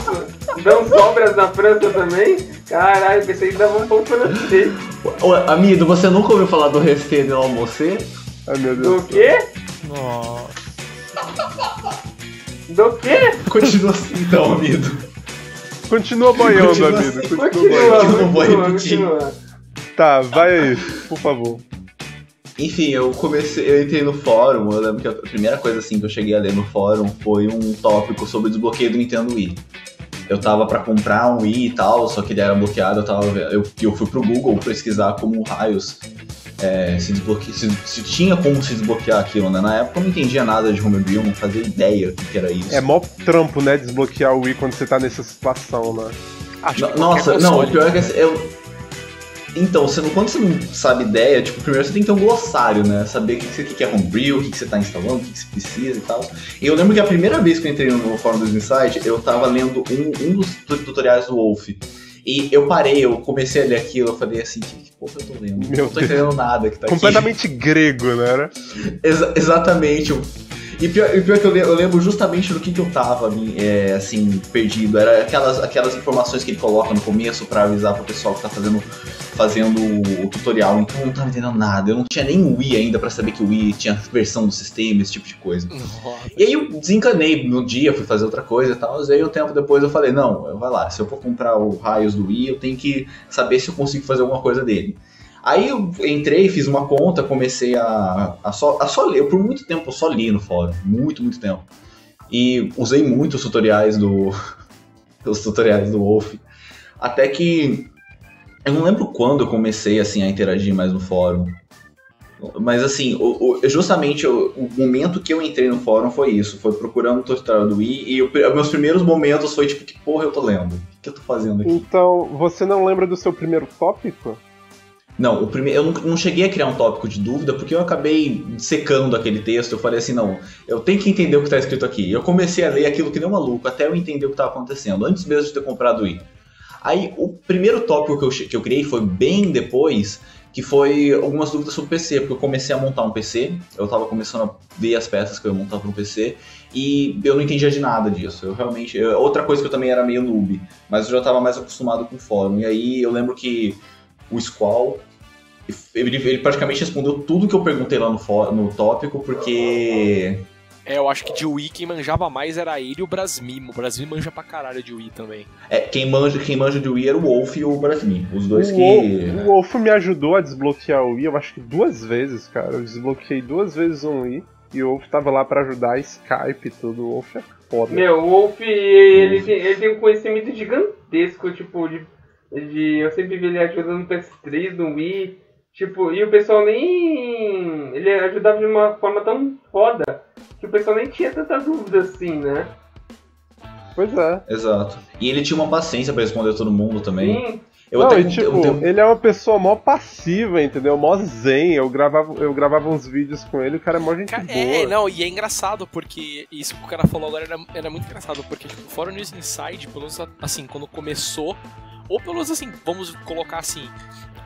dão sobras na França também? Caralho, pensei que dava um pão francês. Ô, amigo, você nunca ouviu falar do resté de almoço? Ai, meu Deus. Do quê? Nossa. Do quê? Continua assim então, amigo. Continua boiando, Continua amigo. Continua Continua, continua. Tá, vai aí, por favor. Enfim, eu comecei, eu entrei no fórum, eu lembro que a primeira coisa assim que eu cheguei a ler no fórum foi um tópico sobre o desbloqueio do Nintendo Wii. Eu tava pra comprar um Wii e tal, só que ele era bloqueado, eu tava eu, eu fui pro Google pesquisar como raios é, se, desbloque... se, se tinha como se desbloquear aquilo, né? Na época eu não entendia nada de homebrew, não fazia ideia do que era isso. É mó trampo, né, desbloquear o Wii quando você tá nessa situação, né? Acho No- Nossa, não, o pior é que assim, eu. Então, você não, quando você não sabe ideia, tipo, primeiro você tem que ter um glossário, né? Saber o que, que, você- é homebrew, o que, que você tá instalando, o que, que você precisa e tal. E eu lembro que a primeira vez que eu entrei no fórum do Inside, eu tava lendo um, um dos tu- tutoriais do Wolf. E eu parei, eu comecei a ler aquilo, eu falei assim, que, que porra eu tô lendo? Meu eu não tô entendendo nada que tá aqui. Completamente grego, né? Exa- exatamente. E pior, e pior que eu, eu lembro justamente do que, que eu tava, é, assim, perdido. Era aquelas, aquelas informações que ele coloca no começo pra avisar pro pessoal que tá fazendo, fazendo o tutorial. Então eu não tava entendendo nada. Eu não tinha nem o Wii ainda pra saber que o Wii tinha versão do sistema, esse tipo de coisa. Nossa. E aí eu desencanei no dia, fui fazer outra coisa e tal. E aí um tempo depois eu falei, não, vai lá, se eu for comprar o Raios do Wii, eu tenho que saber se eu consigo fazer alguma coisa dele. Aí eu entrei, fiz uma conta, comecei a, a, só, a só ler. Eu, por muito tempo eu só li no fórum. Muito, muito tempo. E usei muito os tutoriais do. os tutoriais do Wolf. Até que. Eu não lembro quando eu comecei assim a interagir mais no fórum. Mas assim, o, o- justamente o, o momento que eu entrei no fórum foi isso. Foi procurando o tutorial do Wii. E o- meus primeiros momentos foi tipo, que porra eu tô lendo? O que eu tô fazendo aqui? Então, você não lembra do seu primeiro tópico? Não, o primeiro, eu não, cheguei a criar um tópico de dúvida porque eu acabei secando aquele texto. Eu falei assim: não, eu tenho que entender o que está escrito aqui. Eu comecei a ler aquilo que nem um maluco até eu entender o que estava acontecendo, antes mesmo de ter comprado o i. Aí, o primeiro tópico que eu, que eu criei foi bem depois, que foi algumas dúvidas sobre o PC, porque eu comecei a montar um PC, eu estava começando a ver as peças que eu ia montar para um PC, e eu não entendia de nada disso. Eu realmente. outra coisa que eu também era meio noob, mas eu já estava mais acostumado com o fórum. E aí eu lembro que o Squall. Ele, ele praticamente respondeu tudo que eu perguntei lá no, no tópico, porque. É, eu acho que de Wii quem manjava mais era ele e o Brasmi. O Brasmi manja pra caralho de Wii também. É, quem, manja, quem manja de Wii era o Wolf e o Brasmi. Os dois o, que. O Wolf me ajudou a desbloquear o Wii, eu acho que duas vezes, cara. Eu desbloqueei duas vezes um Wii e o Wolf tava lá pra ajudar, Skype e tudo. O Wolf é foda. Meu, o Wolf, ele, tem, ele tem um conhecimento gigantesco, tipo, de, de. Eu sempre vi ele ajudando no PS3, no Wii. Tipo, e o pessoal nem. Ele ajudava de uma forma tão foda que o pessoal nem tinha tanta dúvida assim, né? Pois é. Exato. E ele tinha uma paciência pra responder todo mundo também. Sim. Eu não, até e, tipo, eu tenho- ele é uma pessoa mó passiva, entendeu? Mó zen. Eu gravava, eu gravava uns vídeos com ele, o cara é mó gente Ca- boa. É, não, e é engraçado porque isso que o cara falou agora era, era muito engraçado, porque tipo, o Fórum News Inside, pelo menos assim, quando começou, ou pelo menos assim, vamos colocar assim,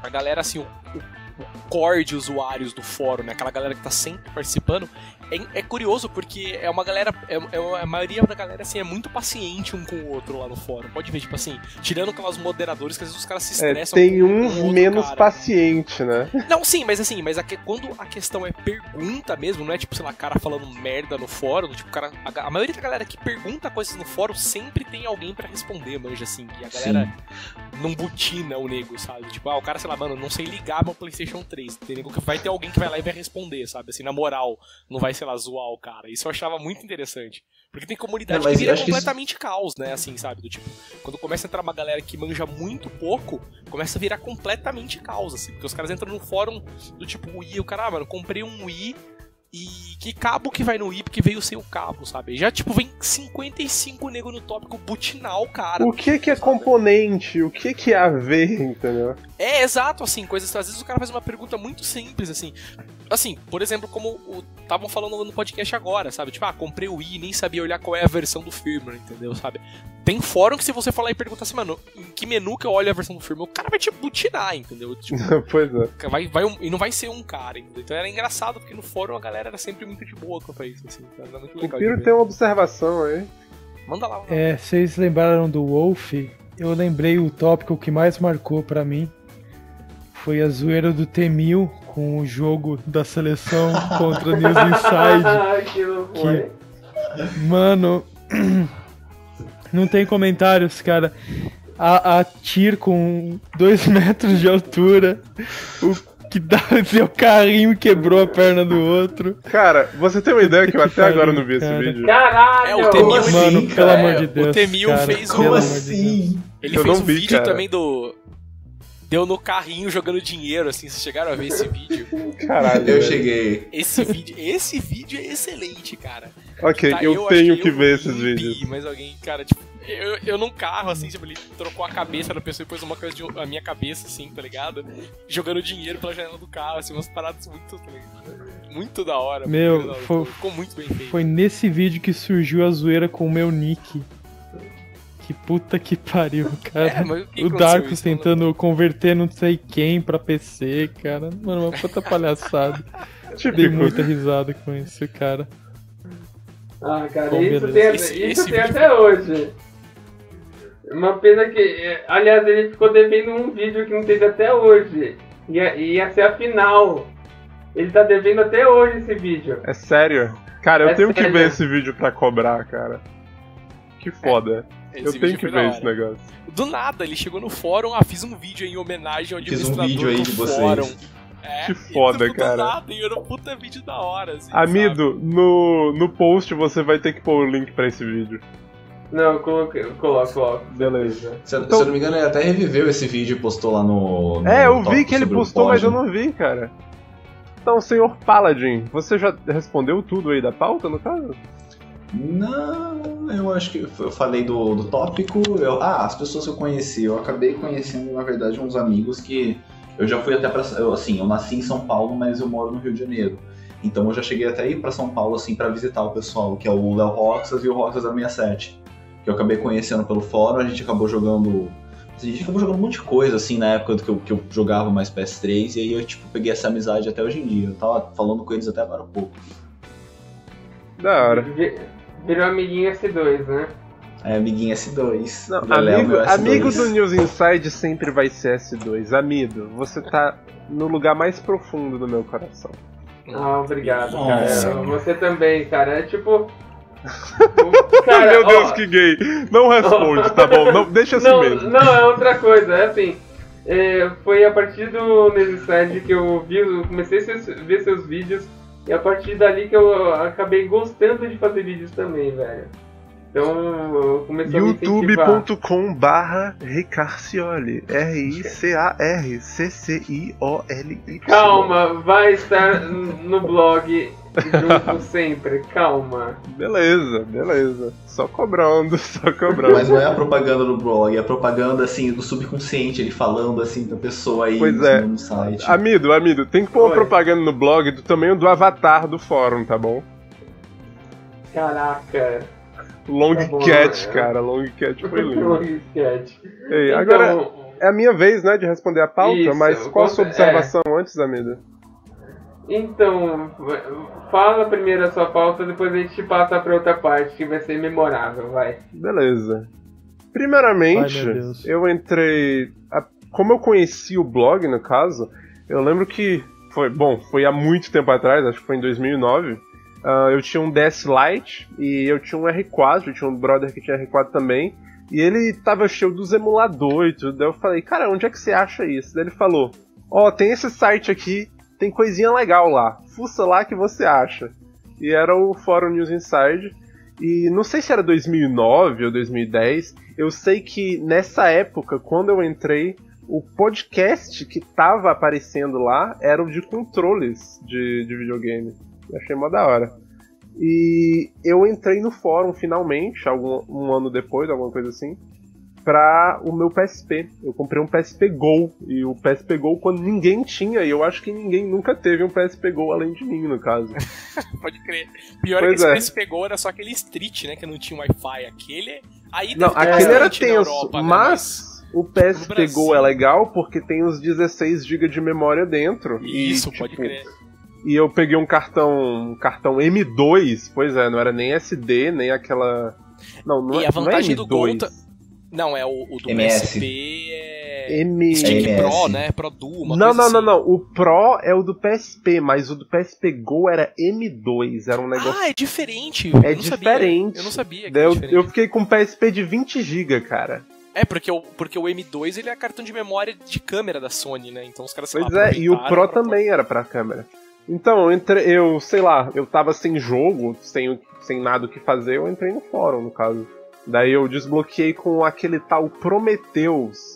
a galera assim, o, o, core de usuários do fórum, né? Aquela galera que tá sempre participando, é, é curioso porque é uma galera, é, é- a maioria da galera assim é muito paciente um com o outro lá no fórum. Pode ver, tipo assim, tirando aquelas moderadores que às vezes os caras se É, estressam. tem com uns um menos cara. paciente, né? Não, sim, mas assim, mas a que- quando a questão é pergunta mesmo, não é tipo, sei lá, cara falando merda no fórum, tipo, cara, a, a maioria da galera que pergunta coisas no fórum sempre tem alguém pra responder, manja, assim, e a galera não butina o nego, sabe? Tipo, ah, o cara, sei lá, mano, não sei ligar meu PlayStation 3. Tem nego que vai ter alguém que vai lá e vai responder, sabe? Assim, na moral, não vai, sei lá, zoar o cara. Isso eu achava muito interessante. Porque tem comunidade É, que vira que isso- completamente caos, né? Assim, sabe? Do tipo, quando começa a entrar uma galera que manja muito pouco, começa a virar completamente caos, assim. Porque os caras entram no fórum do tipo Wii, o cara, ah, mano, comprei um Wii E que cabo que vai no I porque veio sem o cabo, sabe? Já, tipo, vem 55 nego no tópico butinal, cara. O que que é componente? O que que é a ver, entendeu? É, exato, assim, coisas. Às vezes o cara faz uma pergunta muito simples, assim. Assim, por exemplo, como estavam falando no podcast agora, sabe? Tipo, ah, comprei o i nem sabia olhar qual é a versão do firmware, entendeu? Sabe? Tem fórum que se você falar e perguntar assim, mano, em que menu que eu olho a versão do firmware, o cara vai te butinar, entendeu? Tipo, pois é. Vai, vai um, e não vai ser um cara, entendeu? Então era engraçado, porque no fórum a galera era sempre muito de boa quanto a isso, assim. Então era muito legal. O Piro tem uma observação aí. Manda lá. Manda É, vocês lembraram do Wolf? Eu lembrei o tópico que mais marcou pra mim. Foi a zoeira do T-1000 com o jogo da seleção contra News Inside. que. Mano, não tem comentários, cara. A, a Tir com 2 metros de altura, o que dá seu carrinho quebrou a perna do outro. Cara, você tem uma ideia que eu até agora não vi esse cara. vídeo? Caralho! É, o T-1000 assim, Mano, pelo cara? amor de o Deus. T-1000 cara, fez pelo Como assim? Ele Eu fez um vi, vídeo cara. também do. Deu no carrinho jogando dinheiro, assim, vocês chegaram a ver esse vídeo? Caralho. Eu cheguei. Esse vídeo, esse vídeo é excelente, cara. Ok, Tá, eu, acho tenho que eu ver esses vi, vídeos. Mas alguém, cara, tipo, eu, eu num carro, assim, tipo, ele trocou a cabeça da pessoa e pôs uma coisa de a minha cabeça, assim, tá ligado? Jogando dinheiro pela janela do carro, assim, umas paradas muito, tá ligado? Muito da hora. Meu, muito da hora. foi- Ficou muito bem feito. Foi nesse vídeo que surgiu a zoeira com o meu nick. Que puta que pariu, cara. É, mas o que o aconteceu Darkus isso? tentando converter não sei quem pra PC, cara. Mano, uma puta palhaçada. Dei Típico. muita risada com isso, cara. Ah, cara, Bom, isso tem, Esse- isso esse tem vídeo- até hoje. Uma pena que. é, Aliás, ele ficou devendo um vídeo que não teve até hoje. Ia, ia ser a final. Ele tá devendo até hoje esse vídeo. É sério? Cara, eu É tenho que sério. ver esse vídeo pra cobrar, cara. Que foda. Esse eu tenho que ver esse negócio. Do nada, ele chegou no fórum, ah, fiz um vídeo em homenagem ao Fiz um administrador vídeo aí do de vocês. fórum. É, Que e foda, cara. Nada, e era um puta vídeo da hora, assim, Amido, no, no post você vai ter que pôr o link pra esse vídeo. Não, eu coloquei, eu coloco, coloco. Beleza. Se, Então- se eu não me engano, ele até reviveu esse vídeo e postou lá no. no É, eu vi que ele postou, mas eu não vi, cara. Então, senhor Paladin, você já respondeu tudo aí da pauta, no caso? Não, eu acho que eu falei do, do tópico. eu- ah, as pessoas que eu conheci. Eu acabei conhecendo, na verdade, uns amigos que eu já fui até pra. Eu, assim, eu nasci em São Paulo, mas eu moro no Rio de Janeiro. Então eu já cheguei até ir pra São Paulo, assim, pra visitar o pessoal, que é o Léo Roxas e o Roxas 067. Que eu acabei conhecendo pelo fórum, a gente acabou jogando. A gente acabou jogando um monte de coisa, assim, na época que eu, que eu jogava mais PS3, e aí eu, tipo, peguei essa amizade até hoje em dia. Eu tava falando com eles até agora há pouco. Da hora. Vi- Virou amiguinho S2, né? É, amiguinho S2. Não, amigo, meu S2. amigo do News Inside sempre vai ser S2. Amigo, você tá no lugar mais profundo do meu coração. Ah, obrigado, Nossa. cara. Você também, cara. É tipo. cara, meu Deus, ó, que gay! Não responde, tá bom? Não, deixa assim não, mesmo. não, é outra coisa. É assim. é, foi a partir do Nesicide que eu vi, eu comecei a ver seus vídeos e a partir dali que eu acabei gostando de fazer vídeos também, velho. Então eu comecei a me incentivar. youtube.com barra Ricarcioli R-I-C-A-R-C-C-I-O-L-Y Calma, vai estar no blog junto sempre, calma. Beleza, beleza. Só cobrando, só cobrando. Mas não é a propaganda do blog, é a propaganda assim do subconsciente, ele falando assim pra pessoa aí Pois no, é. no site. Amido, amido, tem que pôr uma propaganda no blog do tamanho do avatar do fórum, tá bom? Caraca. Long Tá bom, Cat, é. cara, Long Cat foi lindo. Long sketch. Ei, Então, agora é a minha vez, né, de responder a pauta, Isso, mas qual a sua é. observação antes, amido? Então, fala primeiro a sua pauta, depois a gente passa pra outra parte que vai ser memorável, vai. Beleza. Primeiramente, Ai, eu entrei. a- Como eu conheci o blog, no caso, eu lembro que foi. Bom, foi há muito tempo atrás, acho que foi em 2009. ah, eu tinha um DS Lite e eu tinha um R4, eu tinha um brother que tinha R4 também. E ele tava cheio dos emuladores e tudo. Daí eu falei, cara, onde é que você acha isso? Daí ele falou: Ó, tem esse site aqui, tem coisinha legal lá. Fuça lá que você acha. E era o Fórum News Inside. E não sei se era 2009 ou 2010. Eu sei que nessa época, quando eu entrei, o podcast que tava aparecendo lá era o de controles de, de videogame. Achei mó da hora. E eu entrei no fórum finalmente, algum, um ano depois, alguma coisa assim, pra o meu PSP. Eu comprei um PSP Go. E o PSP Go quando ninguém tinha, e eu acho que ninguém nunca teve um PSP Go além de mim, no caso. Pode crer. Pior Pois é é. que esse PSP Go era só aquele Street, né? Que não tinha Wi-Fi. Aquele. Aí Não, aquele era tenso, Europa, né, mas o PSP Go é legal porque tem os 16 GB de memória dentro. e, Isso, pode tipo, crer. E eu peguei um cartão, um cartão M2, pois é, não era nem SD, nem aquela. Não, não, E é, a não é vantagem M2. do Gol Não, é o, o do MS. PSP é. M... Stick MS. Pro, né? Pro Duo, uma Não, coisa não, assim. não, não. O Pro é o do PSP, mas o do PSP Go era M2, era um negócio. Ah, é diferente. É eu sabia. diferente. Eu não sabia que eu, eu fiquei com um PSP de 20 GB, cara. É, porque o, porque o M2 ele é cartão de memória de câmera da Sony, né? Então os caras Pois é, e o Pro pra- também era pra câmera. Então, eu, entre, eu, sei lá, eu tava sem jogo, sem, o- sem nada o que fazer, eu entrei no fórum, no caso. Daí eu desbloqueei com aquele tal Prometheus,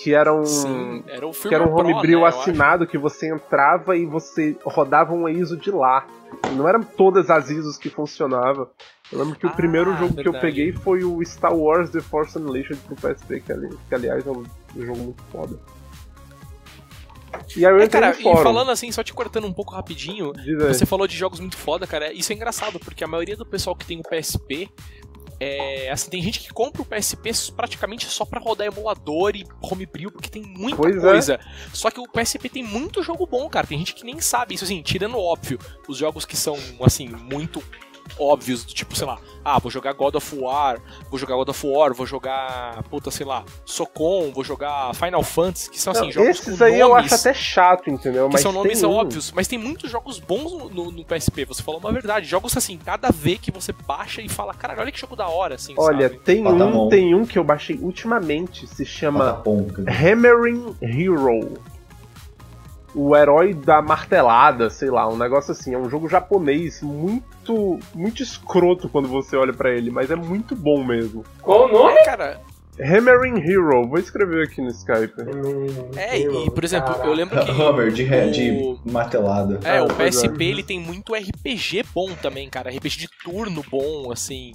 que era um. Sim, era o que era um homebrew né, assinado que você entrava e você rodava uma ISO de lá. E não eram todas as ISOs que funcionavam. Eu lembro que o Ah, primeiro jogo que eu verdade. peguei foi o Star Wars The Force Unleashed pro PSP, que, que aliás é um jogo muito foda. E aí eu É, cara, e falando assim, só te cortando um pouco rapidinho, você falou de jogos muito foda, cara. Isso é engraçado, porque a maioria do pessoal que tem o PSP. É, assim, tem gente que compra o PSP praticamente só pra rodar emulador e homebrew, porque tem muita Pois é. coisa. Só que o PSP tem muito jogo bom, cara. Tem gente que nem sabe isso, assim, tirando óbvio, os jogos que são, assim, muito óbvios, do tipo, sei lá, ah, vou jogar God of War, vou jogar God of War, vou jogar, puta, sei lá, Socom, vou jogar Final Fantasy, que são, assim, Não, jogos esses com aí eu nomes acho até chato, entendeu? que Mas são nomes um- óbvios, mas tem muitos jogos bons no, no- no PSP. Você falou uma verdade. Jogos assim, cada vez que você baixa e fala, caralho, olha que jogo da hora, assim, Olha, sabe? tem a um, tem um que eu baixei ultimamente, se chama. Hammering Hero. O herói da martelada, sei lá, um negócio assim. É um jogo japonês muito muito escroto quando você olha pra ele, mas é muito bom mesmo. Qual o nome? É, cara, Hammering Hero, vou escrever aqui no Skype. é, e por exemplo, eu lembro que. Hammer, de, o- de martelada. É, o Ah, pois é. PSP ele tem muito RPG bom também, cara. RPG de turno bom, assim.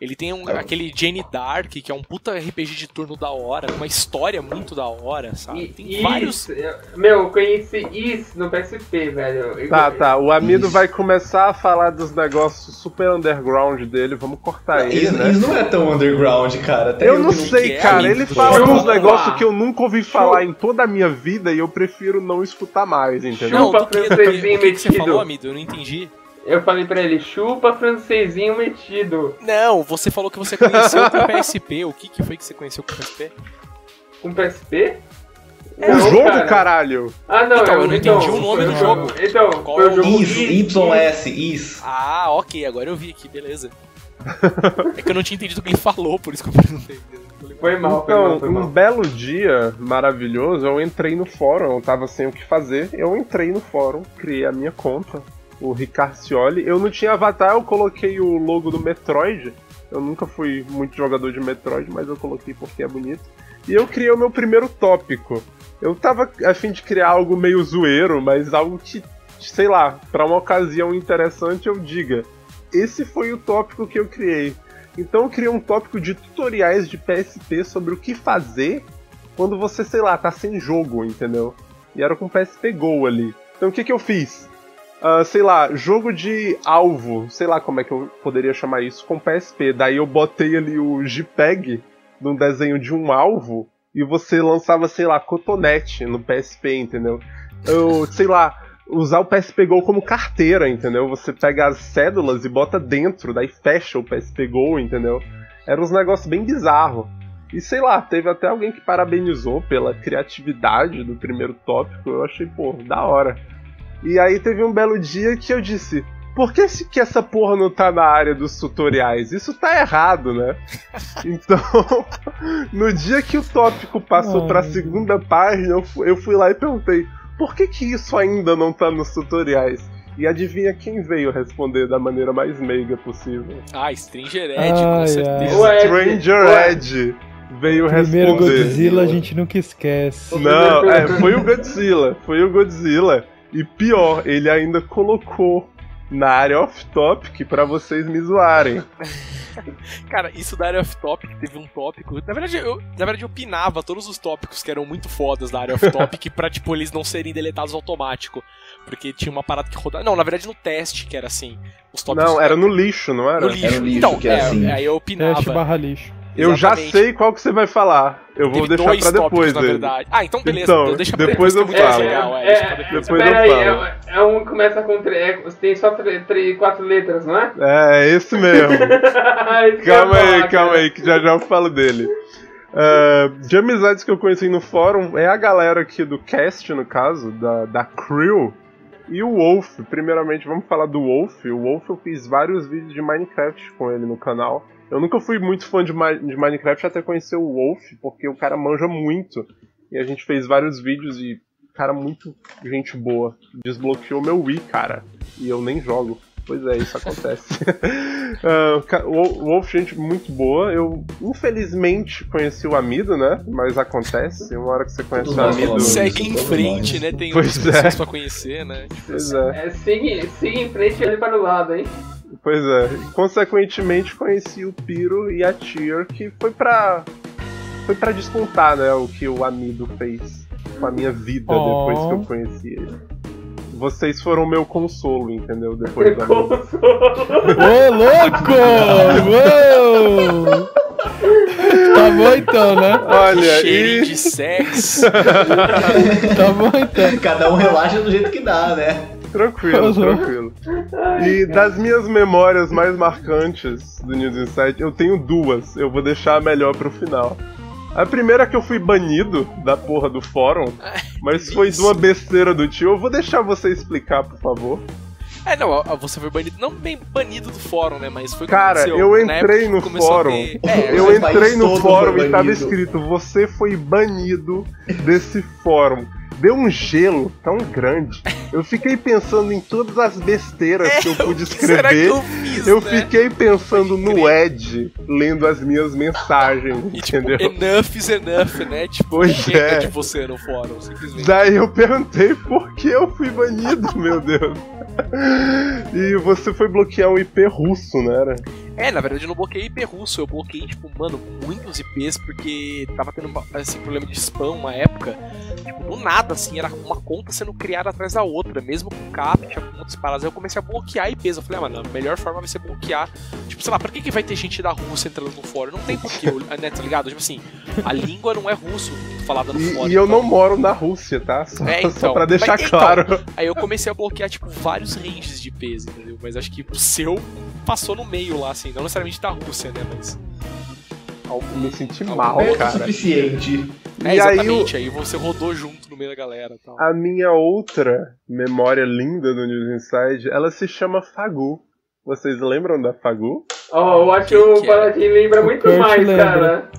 Ele tem um, aquele Jane Dark, que é um puta RPG de turno da hora, uma história muito da hora, sabe? E- Tem Is, vários. Meu, eu conheci Is no PSP, velho. Eu- Tá, tá. O Amido Isso. vai começar a falar dos negócios super underground dele. Vamos cortar ele, Isso, né? isso não é tão underground, cara. Até Eu não que sei, que é, cara. Ele fala uns negócios que eu nunca ouvi falar em toda a minha vida e eu prefiro não escutar mais, entendeu? Não, Chupa, francesinho o que que você metido. falou, amigo? Eu não entendi. Eu falei pra ele, chupa francesinho metido. Não, você falou que você conheceu com o PSP. O que, que foi que você conheceu com o PSP? Com PSP? o Não, jogo, cara. caralho. Ah, não, Então, eu não entendi o nome foi do jogo. Então, Qual foi o o jogo Is, YS, Is. Ah, ok, agora eu vi aqui, beleza. É que eu não tinha entendido o que ele falou, por isso que eu perguntei. Foi mal, foi mal, Então, foi um mal. belo dia maravilhoso, eu entrei no fórum, eu tava sem o que fazer, eu entrei no fórum, criei a minha conta, o Ricarcioli. Eu não tinha avatar, eu coloquei o logo do Metroid. Eu nunca fui muito jogador de Metroid, mas eu coloquei porque é bonito. E eu criei o meu primeiro tópico. Eu tava a fim de criar algo meio zoeiro, mas algo que, sei lá, pra uma ocasião interessante eu diga. Esse foi o tópico que eu criei. Então eu criei um tópico de tutoriais de PSP sobre o que fazer quando você, sei lá, tá sem jogo, entendeu? E era com PSP Go ali. Então o que que eu fiz? Ah, sei lá, jogo de alvo, sei lá como é que eu poderia chamar isso, com PSP. Daí eu botei ali o JPEG num desenho de um alvo e você lançava, sei lá, cotonete no PSP, entendeu? Eu, sei lá, usar o PSP Go como carteira, entendeu? Você pega as cédulas e bota dentro, daí fecha o PSP Go, entendeu? Era uns negócios bem bizarros. E sei lá, teve até alguém que parabenizou pela criatividade do primeiro tópico. Eu achei, pô, da hora. E aí teve um belo dia que eu disse: por que, se- que essa porra não tá na área dos tutoriais? Isso tá errado, né? Então, no dia que o tópico passou Ai, pra segunda página, eu fui, eu fui lá e perguntei: por que, que isso ainda não tá nos tutoriais? E adivinha quem veio responder da maneira mais meiga possível? Ah, Stranger Edge, Ai, com certeza. Ué, Stranger ué. Edge veio Primeiro responder. Godzilla a gente nunca esquece. Não, é, foi o Godzilla, foi o Godzilla. E pior, ele ainda colocou na área off-topic pra vocês me zoarem. Cara, isso da área off-topic teve um tópico. Na verdade, eu, na verdade, eu pinava todos os tópicos que eram muito fodas da área off-topic pra, tipo, eles não serem deletados automático. Porque tinha uma parada que rodava. Não, na verdade, no teste que era assim. Os tópicos Não, era no lixo, não era? no lixo. Era no lixo então, que era é, assim. aí eu pinava. Teste barra lixo. Eu já sei qual que você vai falar. Eu vou Teve deixar dois pra depois tópicos, na verdade. Ah, então beleza. Então, deixa pra depois depois, eu é falo. mais legal. É, É, depois. Eu Pera aí, falo. é, é um que começa com três. Tem só três, três, quatro letras, não é? É, esse mesmo. Eu ia calma aí, calma aí, que já já eu falo dele. Ah, de amizades que eu conheci no fórum, é a galera aqui do cast, no caso, da, da crew, e o Wolf. Primeiramente, vamos falar do Wolf. O Wolf eu fiz vários vídeos de Minecraft com ele no canal. Eu nunca fui muito fã de, de Minecraft até conhecer o Wolf, porque o cara manja muito. E a gente fez vários vídeos e, cara, muito gente boa. Desbloqueou meu Wii, cara. E eu nem jogo. Pois é, isso acontece. O Wolf, gente muito boa. Eu, infelizmente, conheci o Amido, né? Mas acontece. Uma hora que você conhece Todos o Amido. Segue em frente, né? Tem Pois outras pessoas é. pra conhecer, né? Pois é, É, siga, siga em frente e olhe para o lado, hein? pois é. E, consequentemente, conheci o Piro e a Tier, que foi pra. Foi pra descontar, né? O que o Amido fez com a minha vida Oh. depois que eu conheci ele. Vocês foram o meu consolo, entendeu? Depois da Consolo. Ô, louco! Uou! Tá bom então, né? Olha, Cheirinho e. de sexo. Tá bom então. Cada um relaxa do jeito que dá, né? Tranquilo, Uhum. tranquilo. E das minhas memórias mais marcantes do News Insight, eu tenho duas. Eu vou deixar a melhor pro final. A primeira é que eu fui banido da porra do fórum, mas foi de uma besteira do tio. Eu vou deixar você explicar, por favor. É, não, você foi banido. Não bem banido do fórum, né? Mas foi Cara, eu Na entrei no fórum. ter- É, Eu entrei no fórum e tava escrito: Você foi banido desse fórum. Deu um gelo tão grande. Eu fiquei pensando em todas as besteiras que eu pude escrever. eu fiz, Eu né? fiquei pensando no. Ed, lendo as minhas mensagens, E, tipo, entendeu? enough is enough, né? Tipo, Pois é. de você no fórum, simplesmente. Daí eu perguntei por que eu fui banido, meu Deus. E você foi bloquear um IP russo, não era? É, na verdade eu não bloqueei IP russo, eu bloqueei, tipo, mano, muitos IPs porque tava tendo esse problema de spam uma época. Tipo, do nada, assim, era uma conta sendo criada atrás da outra, mesmo com captcha, com outras paradas. Aí eu comecei a bloquear IPs. Eu falei, ah, mano, a melhor forma vai ser bloquear. Tipo, sei lá, pra que, que vai ter gente da Rússia entrando no fórum? Não tem porquê, né, tá ligado? Tipo assim, a língua não é russo falada no E, fórum. e eu então- não moro na Rússia, tá? Só, É, só então. pra deixar Mas, então, claro. Aí eu comecei a bloquear, tipo, vários ranges de IPs, entendeu? Mas acho que o seu passou no meio lá, assim, não necessariamente da Rússia, né? Mas. Algum... Me senti mal, o cara. suficiente. É, E aí exatamente, aí, você rodou junto no meio da galera e tal. A minha outra memória linda do News Inside, ela se chama Fagu. Vocês lembram da Fagu? Ó, eu acho que o que era? Paladin lembra muito mais, lembra. cara.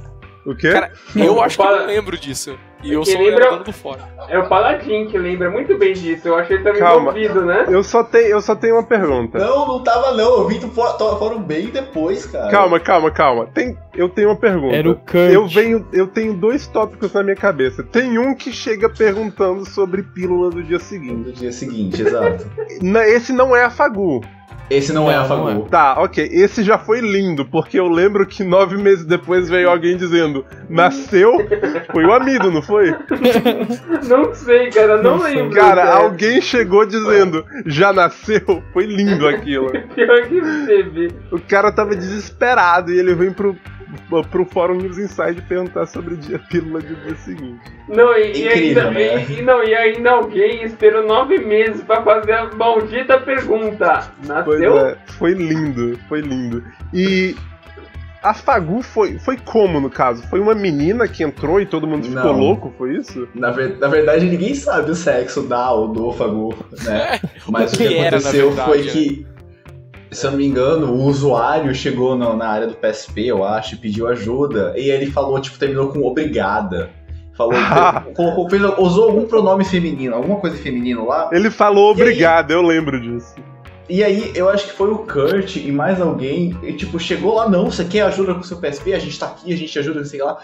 O quê? Cara, eu acho que eu lembro disso. E eu que sou lembra- o do fórum. É o Paladin que lembra muito bem disso. Eu achei ele também Calma. envolvido, né? Eu só tenho, eu só tenho uma pergunta. Não, não tava não. Eu vim do fórum bem depois, cara. Calma, calma, calma. Tem, eu tenho uma pergunta. Era o Kurt. Eu venho, eu tenho dois tópicos na minha cabeça. Tem um que chega perguntando sobre pílula do dia seguinte. No dia seguinte, exato. Esse não é a Fagu. Esse não, é a Não, não Fagu. Tá, ok. Esse já foi lindo, porque eu lembro que nove meses depois veio alguém dizendo: Nasceu? Foi o Amido, não foi? Não sei, cara, não, Não lembro. Cara, alguém chegou dizendo: Já nasceu? Foi lindo aquilo. Pior que teve. O cara tava desesperado e ele vem pro, pro Fórum News Inside perguntar sobre o dia pílula do dia seguinte. Não, e, e Incrível, ainda, né? e, e não, e ainda alguém esperou nove meses pra fazer a maldita pergunta. Pois Nasceu? é, foi lindo, foi lindo. E a Fagu foi, foi como no caso? Foi uma menina que entrou e todo mundo ficou Não. louco, foi isso? Na, ver- na verdade, ninguém sabe o sexo da ou do Fagu, né? Mas o que, que era, na aconteceu verdade, foi né? que, se eu não me engano, o usuário chegou na, na área do PSP, eu acho, e pediu ajuda. E ele falou, tipo, terminou com obrigada. Falou, colocou, fez, usou algum pronome feminino, alguma coisa feminino lá. Ele falou aí? obrigado, eu lembro disso. E aí, eu acho que foi o Kurt e mais alguém, e, tipo, chegou lá, não, você quer ajuda com o seu PSP? A gente tá aqui, a gente ajuda, sei lá.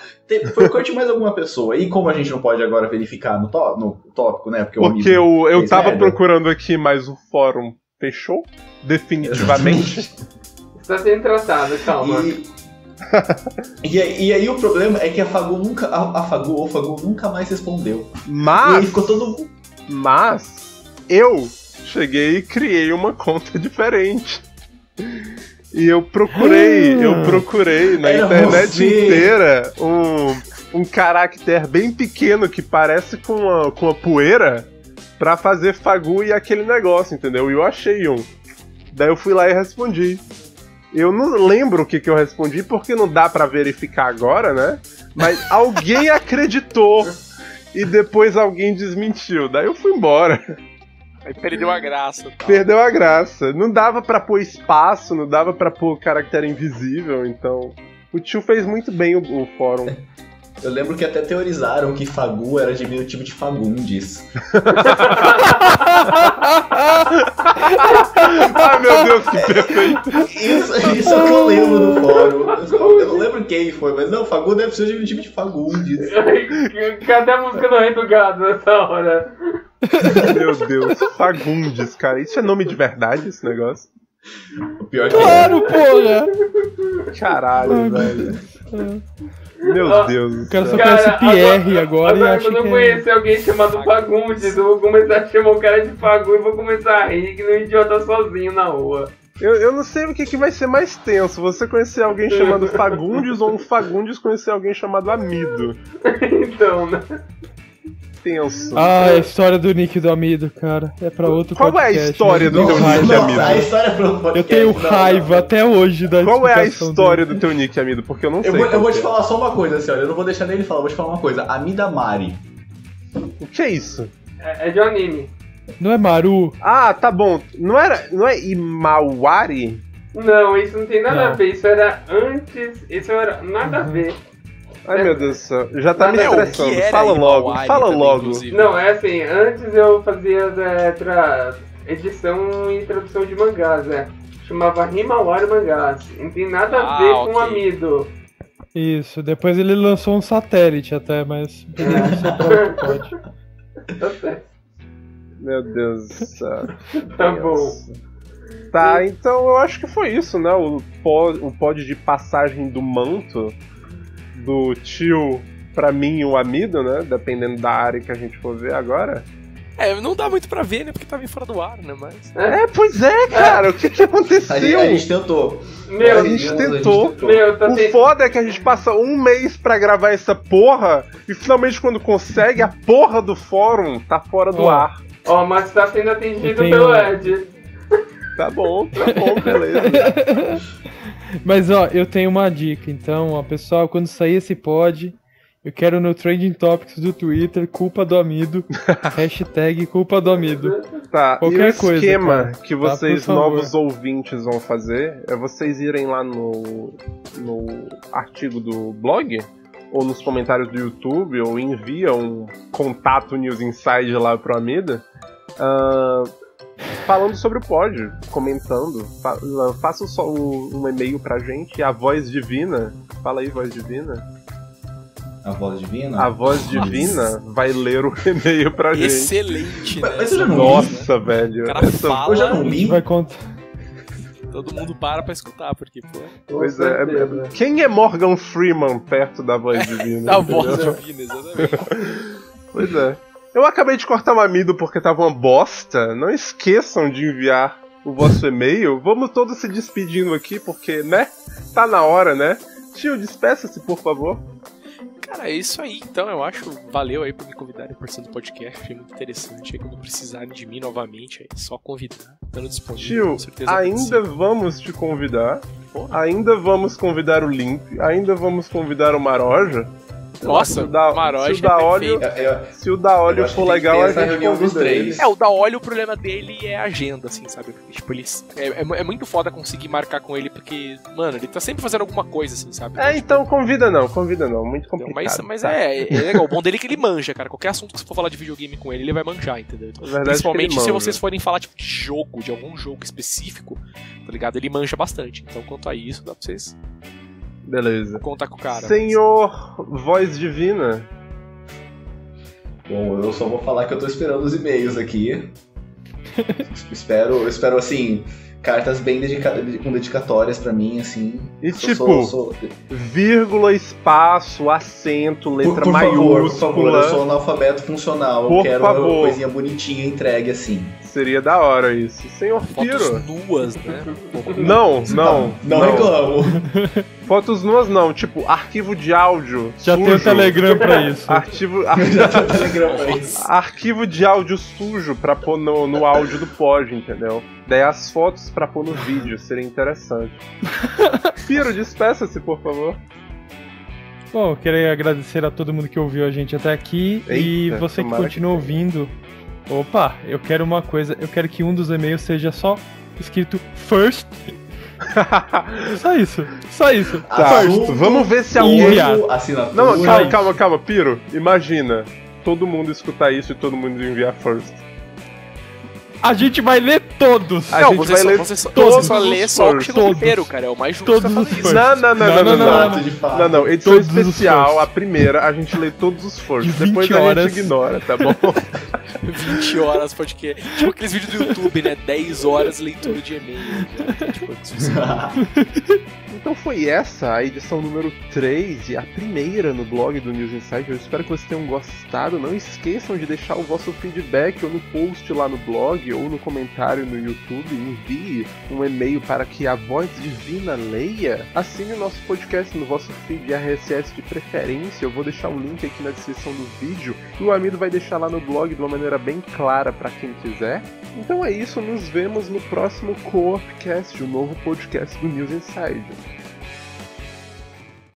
Foi o Kurt e mais alguma pessoa. E como a gente não pode agora verificar no, tó- no tópico, né? Porque, o Porque eu, eu tava merda. procurando aqui, mas o fórum Fechou? Definitivamente. Está sendo tratado, calma. E, e, aí- e aí o problema é que a Fagu nunca. A, a Fagu ou Fagu nunca mais respondeu. E aí Mas, ficou todo. mas, eu cheguei e criei uma conta diferente. E eu procurei, eu procurei na Era internet você. inteira um, um caractere bem pequeno que parece com a, com a poeira pra fazer fagu e aquele negócio, entendeu? E eu achei um. Daí eu fui lá e respondi. Eu não lembro o que, que eu respondi porque não dá pra verificar agora, né? Mas alguém acreditou e depois alguém desmentiu. Daí eu fui embora. Aí perdeu a graça. Tal. Perdeu a graça. Não dava pra pôr espaço, não dava pra pôr caractere invisível, então. O tio fez muito bem o, o fórum. Eu lembro que até teorizaram que Fagu era diminutivo de Fagundes. Ai meu Deus, que perfeito! Isso, isso é o que eu lembro do fórum. Eu, não lembro quem foi, mas não, Fagu deve ser o diminutivo de Fagundes. Cadê a música do Rei do Gado nessa hora? Meu Deus, Fagundes, cara. Isso é nome de verdade, esse negócio? O pior que é. Claro, porra! Caralho, velho. Meu Ah, Deus O cara só céu. conhece PR agora, e agora acha quando eu que é... conhecer alguém chamado Fagundes, eu vou começar a chamar o cara de Fagu e vou começar a rir que nem um idiota sozinho na rua. Eu, eu não sei o que, que vai ser mais tenso. Você conhecer alguém chamado Fagundes ou um Fagundes conhecer alguém chamado Amido. Então, né? Tenso. Ah, a história do Nick do Amido, cara. É pra outro Qual é a podcast, história do eu teu Nick? Nossa, a história é pro podcast. Eu tenho raiva não. até hoje da Qual é a história dele. do teu nick, amigo? Porque eu não sei. Eu vou, eu vou te é. falar só uma coisa, assim, olha. Eu não vou deixar nele falar, eu vou te falar uma coisa. Amida Mari. O que é isso? É, é de um anime. Não é Maru? Ah, tá bom. Não era. Não é Imawari? Não, isso não tem nada Não. a ver. Isso era antes. Isso era nada a Uhum. ver. Ai É. meu Deus do céu. Já tá me estressando. Fala logo, Imawari fala também, logo. inclusive. Não, é assim. Antes eu fazia é, tra... edição e tradução de mangás, é. Chamava Himawari Mangás. Não tem nada a Ah, ver com o ok. Amido. Isso, depois ele lançou um satélite até, mas É. Tá certo. Meu Deus do céu. Tá bom. Tá, então eu acho que foi isso, né? O pod, o pod de passagem do manto do tio pra mim e o amido, né? Dependendo da área que a gente for ver agora. É, não dá muito pra ver, né? Porque tava em fora do ar, né? Mas. É, pois é, cara. O que que A gente, aconteceu? a gente tentou. Meu, A gente tentou. meu, tá O foda é que a gente passa um mês pra gravar essa porra e finalmente quando consegue, a porra do fórum tá fora do ar. Ó, mas tá sendo atendido pelo Ed. Tá bom, tá bom, beleza. Mas ó, eu tenho uma dica, então, ó, pessoal, quando sair esse pod, eu quero no Trending Topics do Twitter, culpa do amido, hashtag culpa do amido. Tá, Qualquer e o coisa, esquema cara. que Tá, vocês, favor. novos ouvintes, vão fazer é vocês irem lá no, no artigo do blog, ou nos comentários do YouTube, ou envia um contato News Inside lá pro Amida, ah, falando sobre o pod, comentando. Fa faça só um, um e-mail pra gente, a voz divina. Fala aí, voz divina. A voz divina? A voz divina vai ler o e-mail pra gente. Excelente, né? Mas- eu já não Nossa, velho. O cara essa- fala, Eu já não gente li. vai contar. todo mundo para pra escutar, porque, pô, Pois é, é- quem é Morgan Freeman perto da voz divina? a entendeu? voz divina, exatamente. Pois é. Eu acabei de cortar o amido porque tava uma bosta. Não esqueçam de enviar o vosso e-mail. Vamos todos se despedindo aqui, porque, né? Tá na hora, né? Tio, despeça-se, por favor. Cara, é isso aí, então, eu acho. Valeu aí por me convidarem por ser do podcast, achei muito interessante. Aí quando precisarem de mim novamente, é só convidar. Estando disponível, Tio, ainda vamos te convidar. Porra. Ainda vamos convidar o Limp. Ainda vamos convidar o Maroja. Nossa, Se o da- Maroja se o da é óleo- Se o da óleo for legal, a gente convida ele. três. É, o da óleo, o problema dele é a agenda, assim, sabe? Tipo, ele. É, é, é muito foda conseguir marcar com ele, porque, mano, ele tá sempre fazendo alguma coisa, assim, sabe? É, então convida não, convida não. Muito Então, complicado. mas mas tá? é, é legal. O bom dele é que ele manja, cara. Qualquer assunto que você for falar de videogame com ele, ele vai manjar, entendeu? Então, verdade é Principalmente se vocês forem falar tipo, de jogo, de algum jogo específico, tá ligado? Ele manja bastante. Então, quanto a isso, dá pra vocês Beleza. contar com o cara. Senhor Voz Divina. Bom, eu só vou falar que eu tô esperando os e-mails aqui. espero, eu espero assim, cartas bem dedica com dedicatórias pra mim, assim. E Sou- tipo, sou- sou- vírgula, espaço, acento, por, letra favor, por favor, eu maiúscula. sou analfabeto funcional. Por eu quero favor. uma coisinha bonitinha entregue assim. Seria da hora isso. Senhor Piro. Fotos nuas, né? Não, não. Não, reclamo. Fotos nuas não, tipo, arquivo de áudio. Já sujo. tem o Telegram pra isso. Arquivo, Já Telegram pra isso. arquivo de áudio sujo pra pôr no, no áudio do pod, entendeu? Daí as fotos pra pôr no vídeo, seria interessante. Piro, despeça-se, por favor. Bom, eu queria agradecer a todo mundo que ouviu a gente até aqui. e Eita, você que continua ouvindo. Opa, eu quero uma coisa. Eu quero que um dos e-mails seja só escrito first. Só isso. Só isso. Tá, Assunto, vamos ver se alguém-. Assinatura. Não, calma, calma, calma, Piro. Imagina todo mundo escutar isso e todo mundo enviar first. A gente vai ler todos. A não, gente você vai só, ler você só, todos você só lê só o que todos. primeiro, cara. É o mais justo Todos você os first. Não, não, não, não, não, Não, não, não. de fato. Não, não, edição especial, a primeira, a gente lê todos os 20 Depois a horas. gente ignora, tá bom? 20 horas podcast. Tipo aqueles vídeos do YouTube, né? 10 horas leitura de e-mail. né? Tipo, Então foi essa a edição número 3 e a primeira no blog do News Insight. Eu espero que vocês tenham gostado. Não esqueçam de deixar o vosso feedback ou no post lá no blog ou no comentário no YouTube. Envie um e-mail para que a voz divina leia. Assine o nosso podcast no vosso feed RSS de preferência. Eu vou deixar o link aqui na descrição do vídeo e o amigo vai deixar lá no blog de uma maneira bem clara para quem quiser. Então é isso, nos vemos no próximo Coopcast, o novo podcast do News Inside.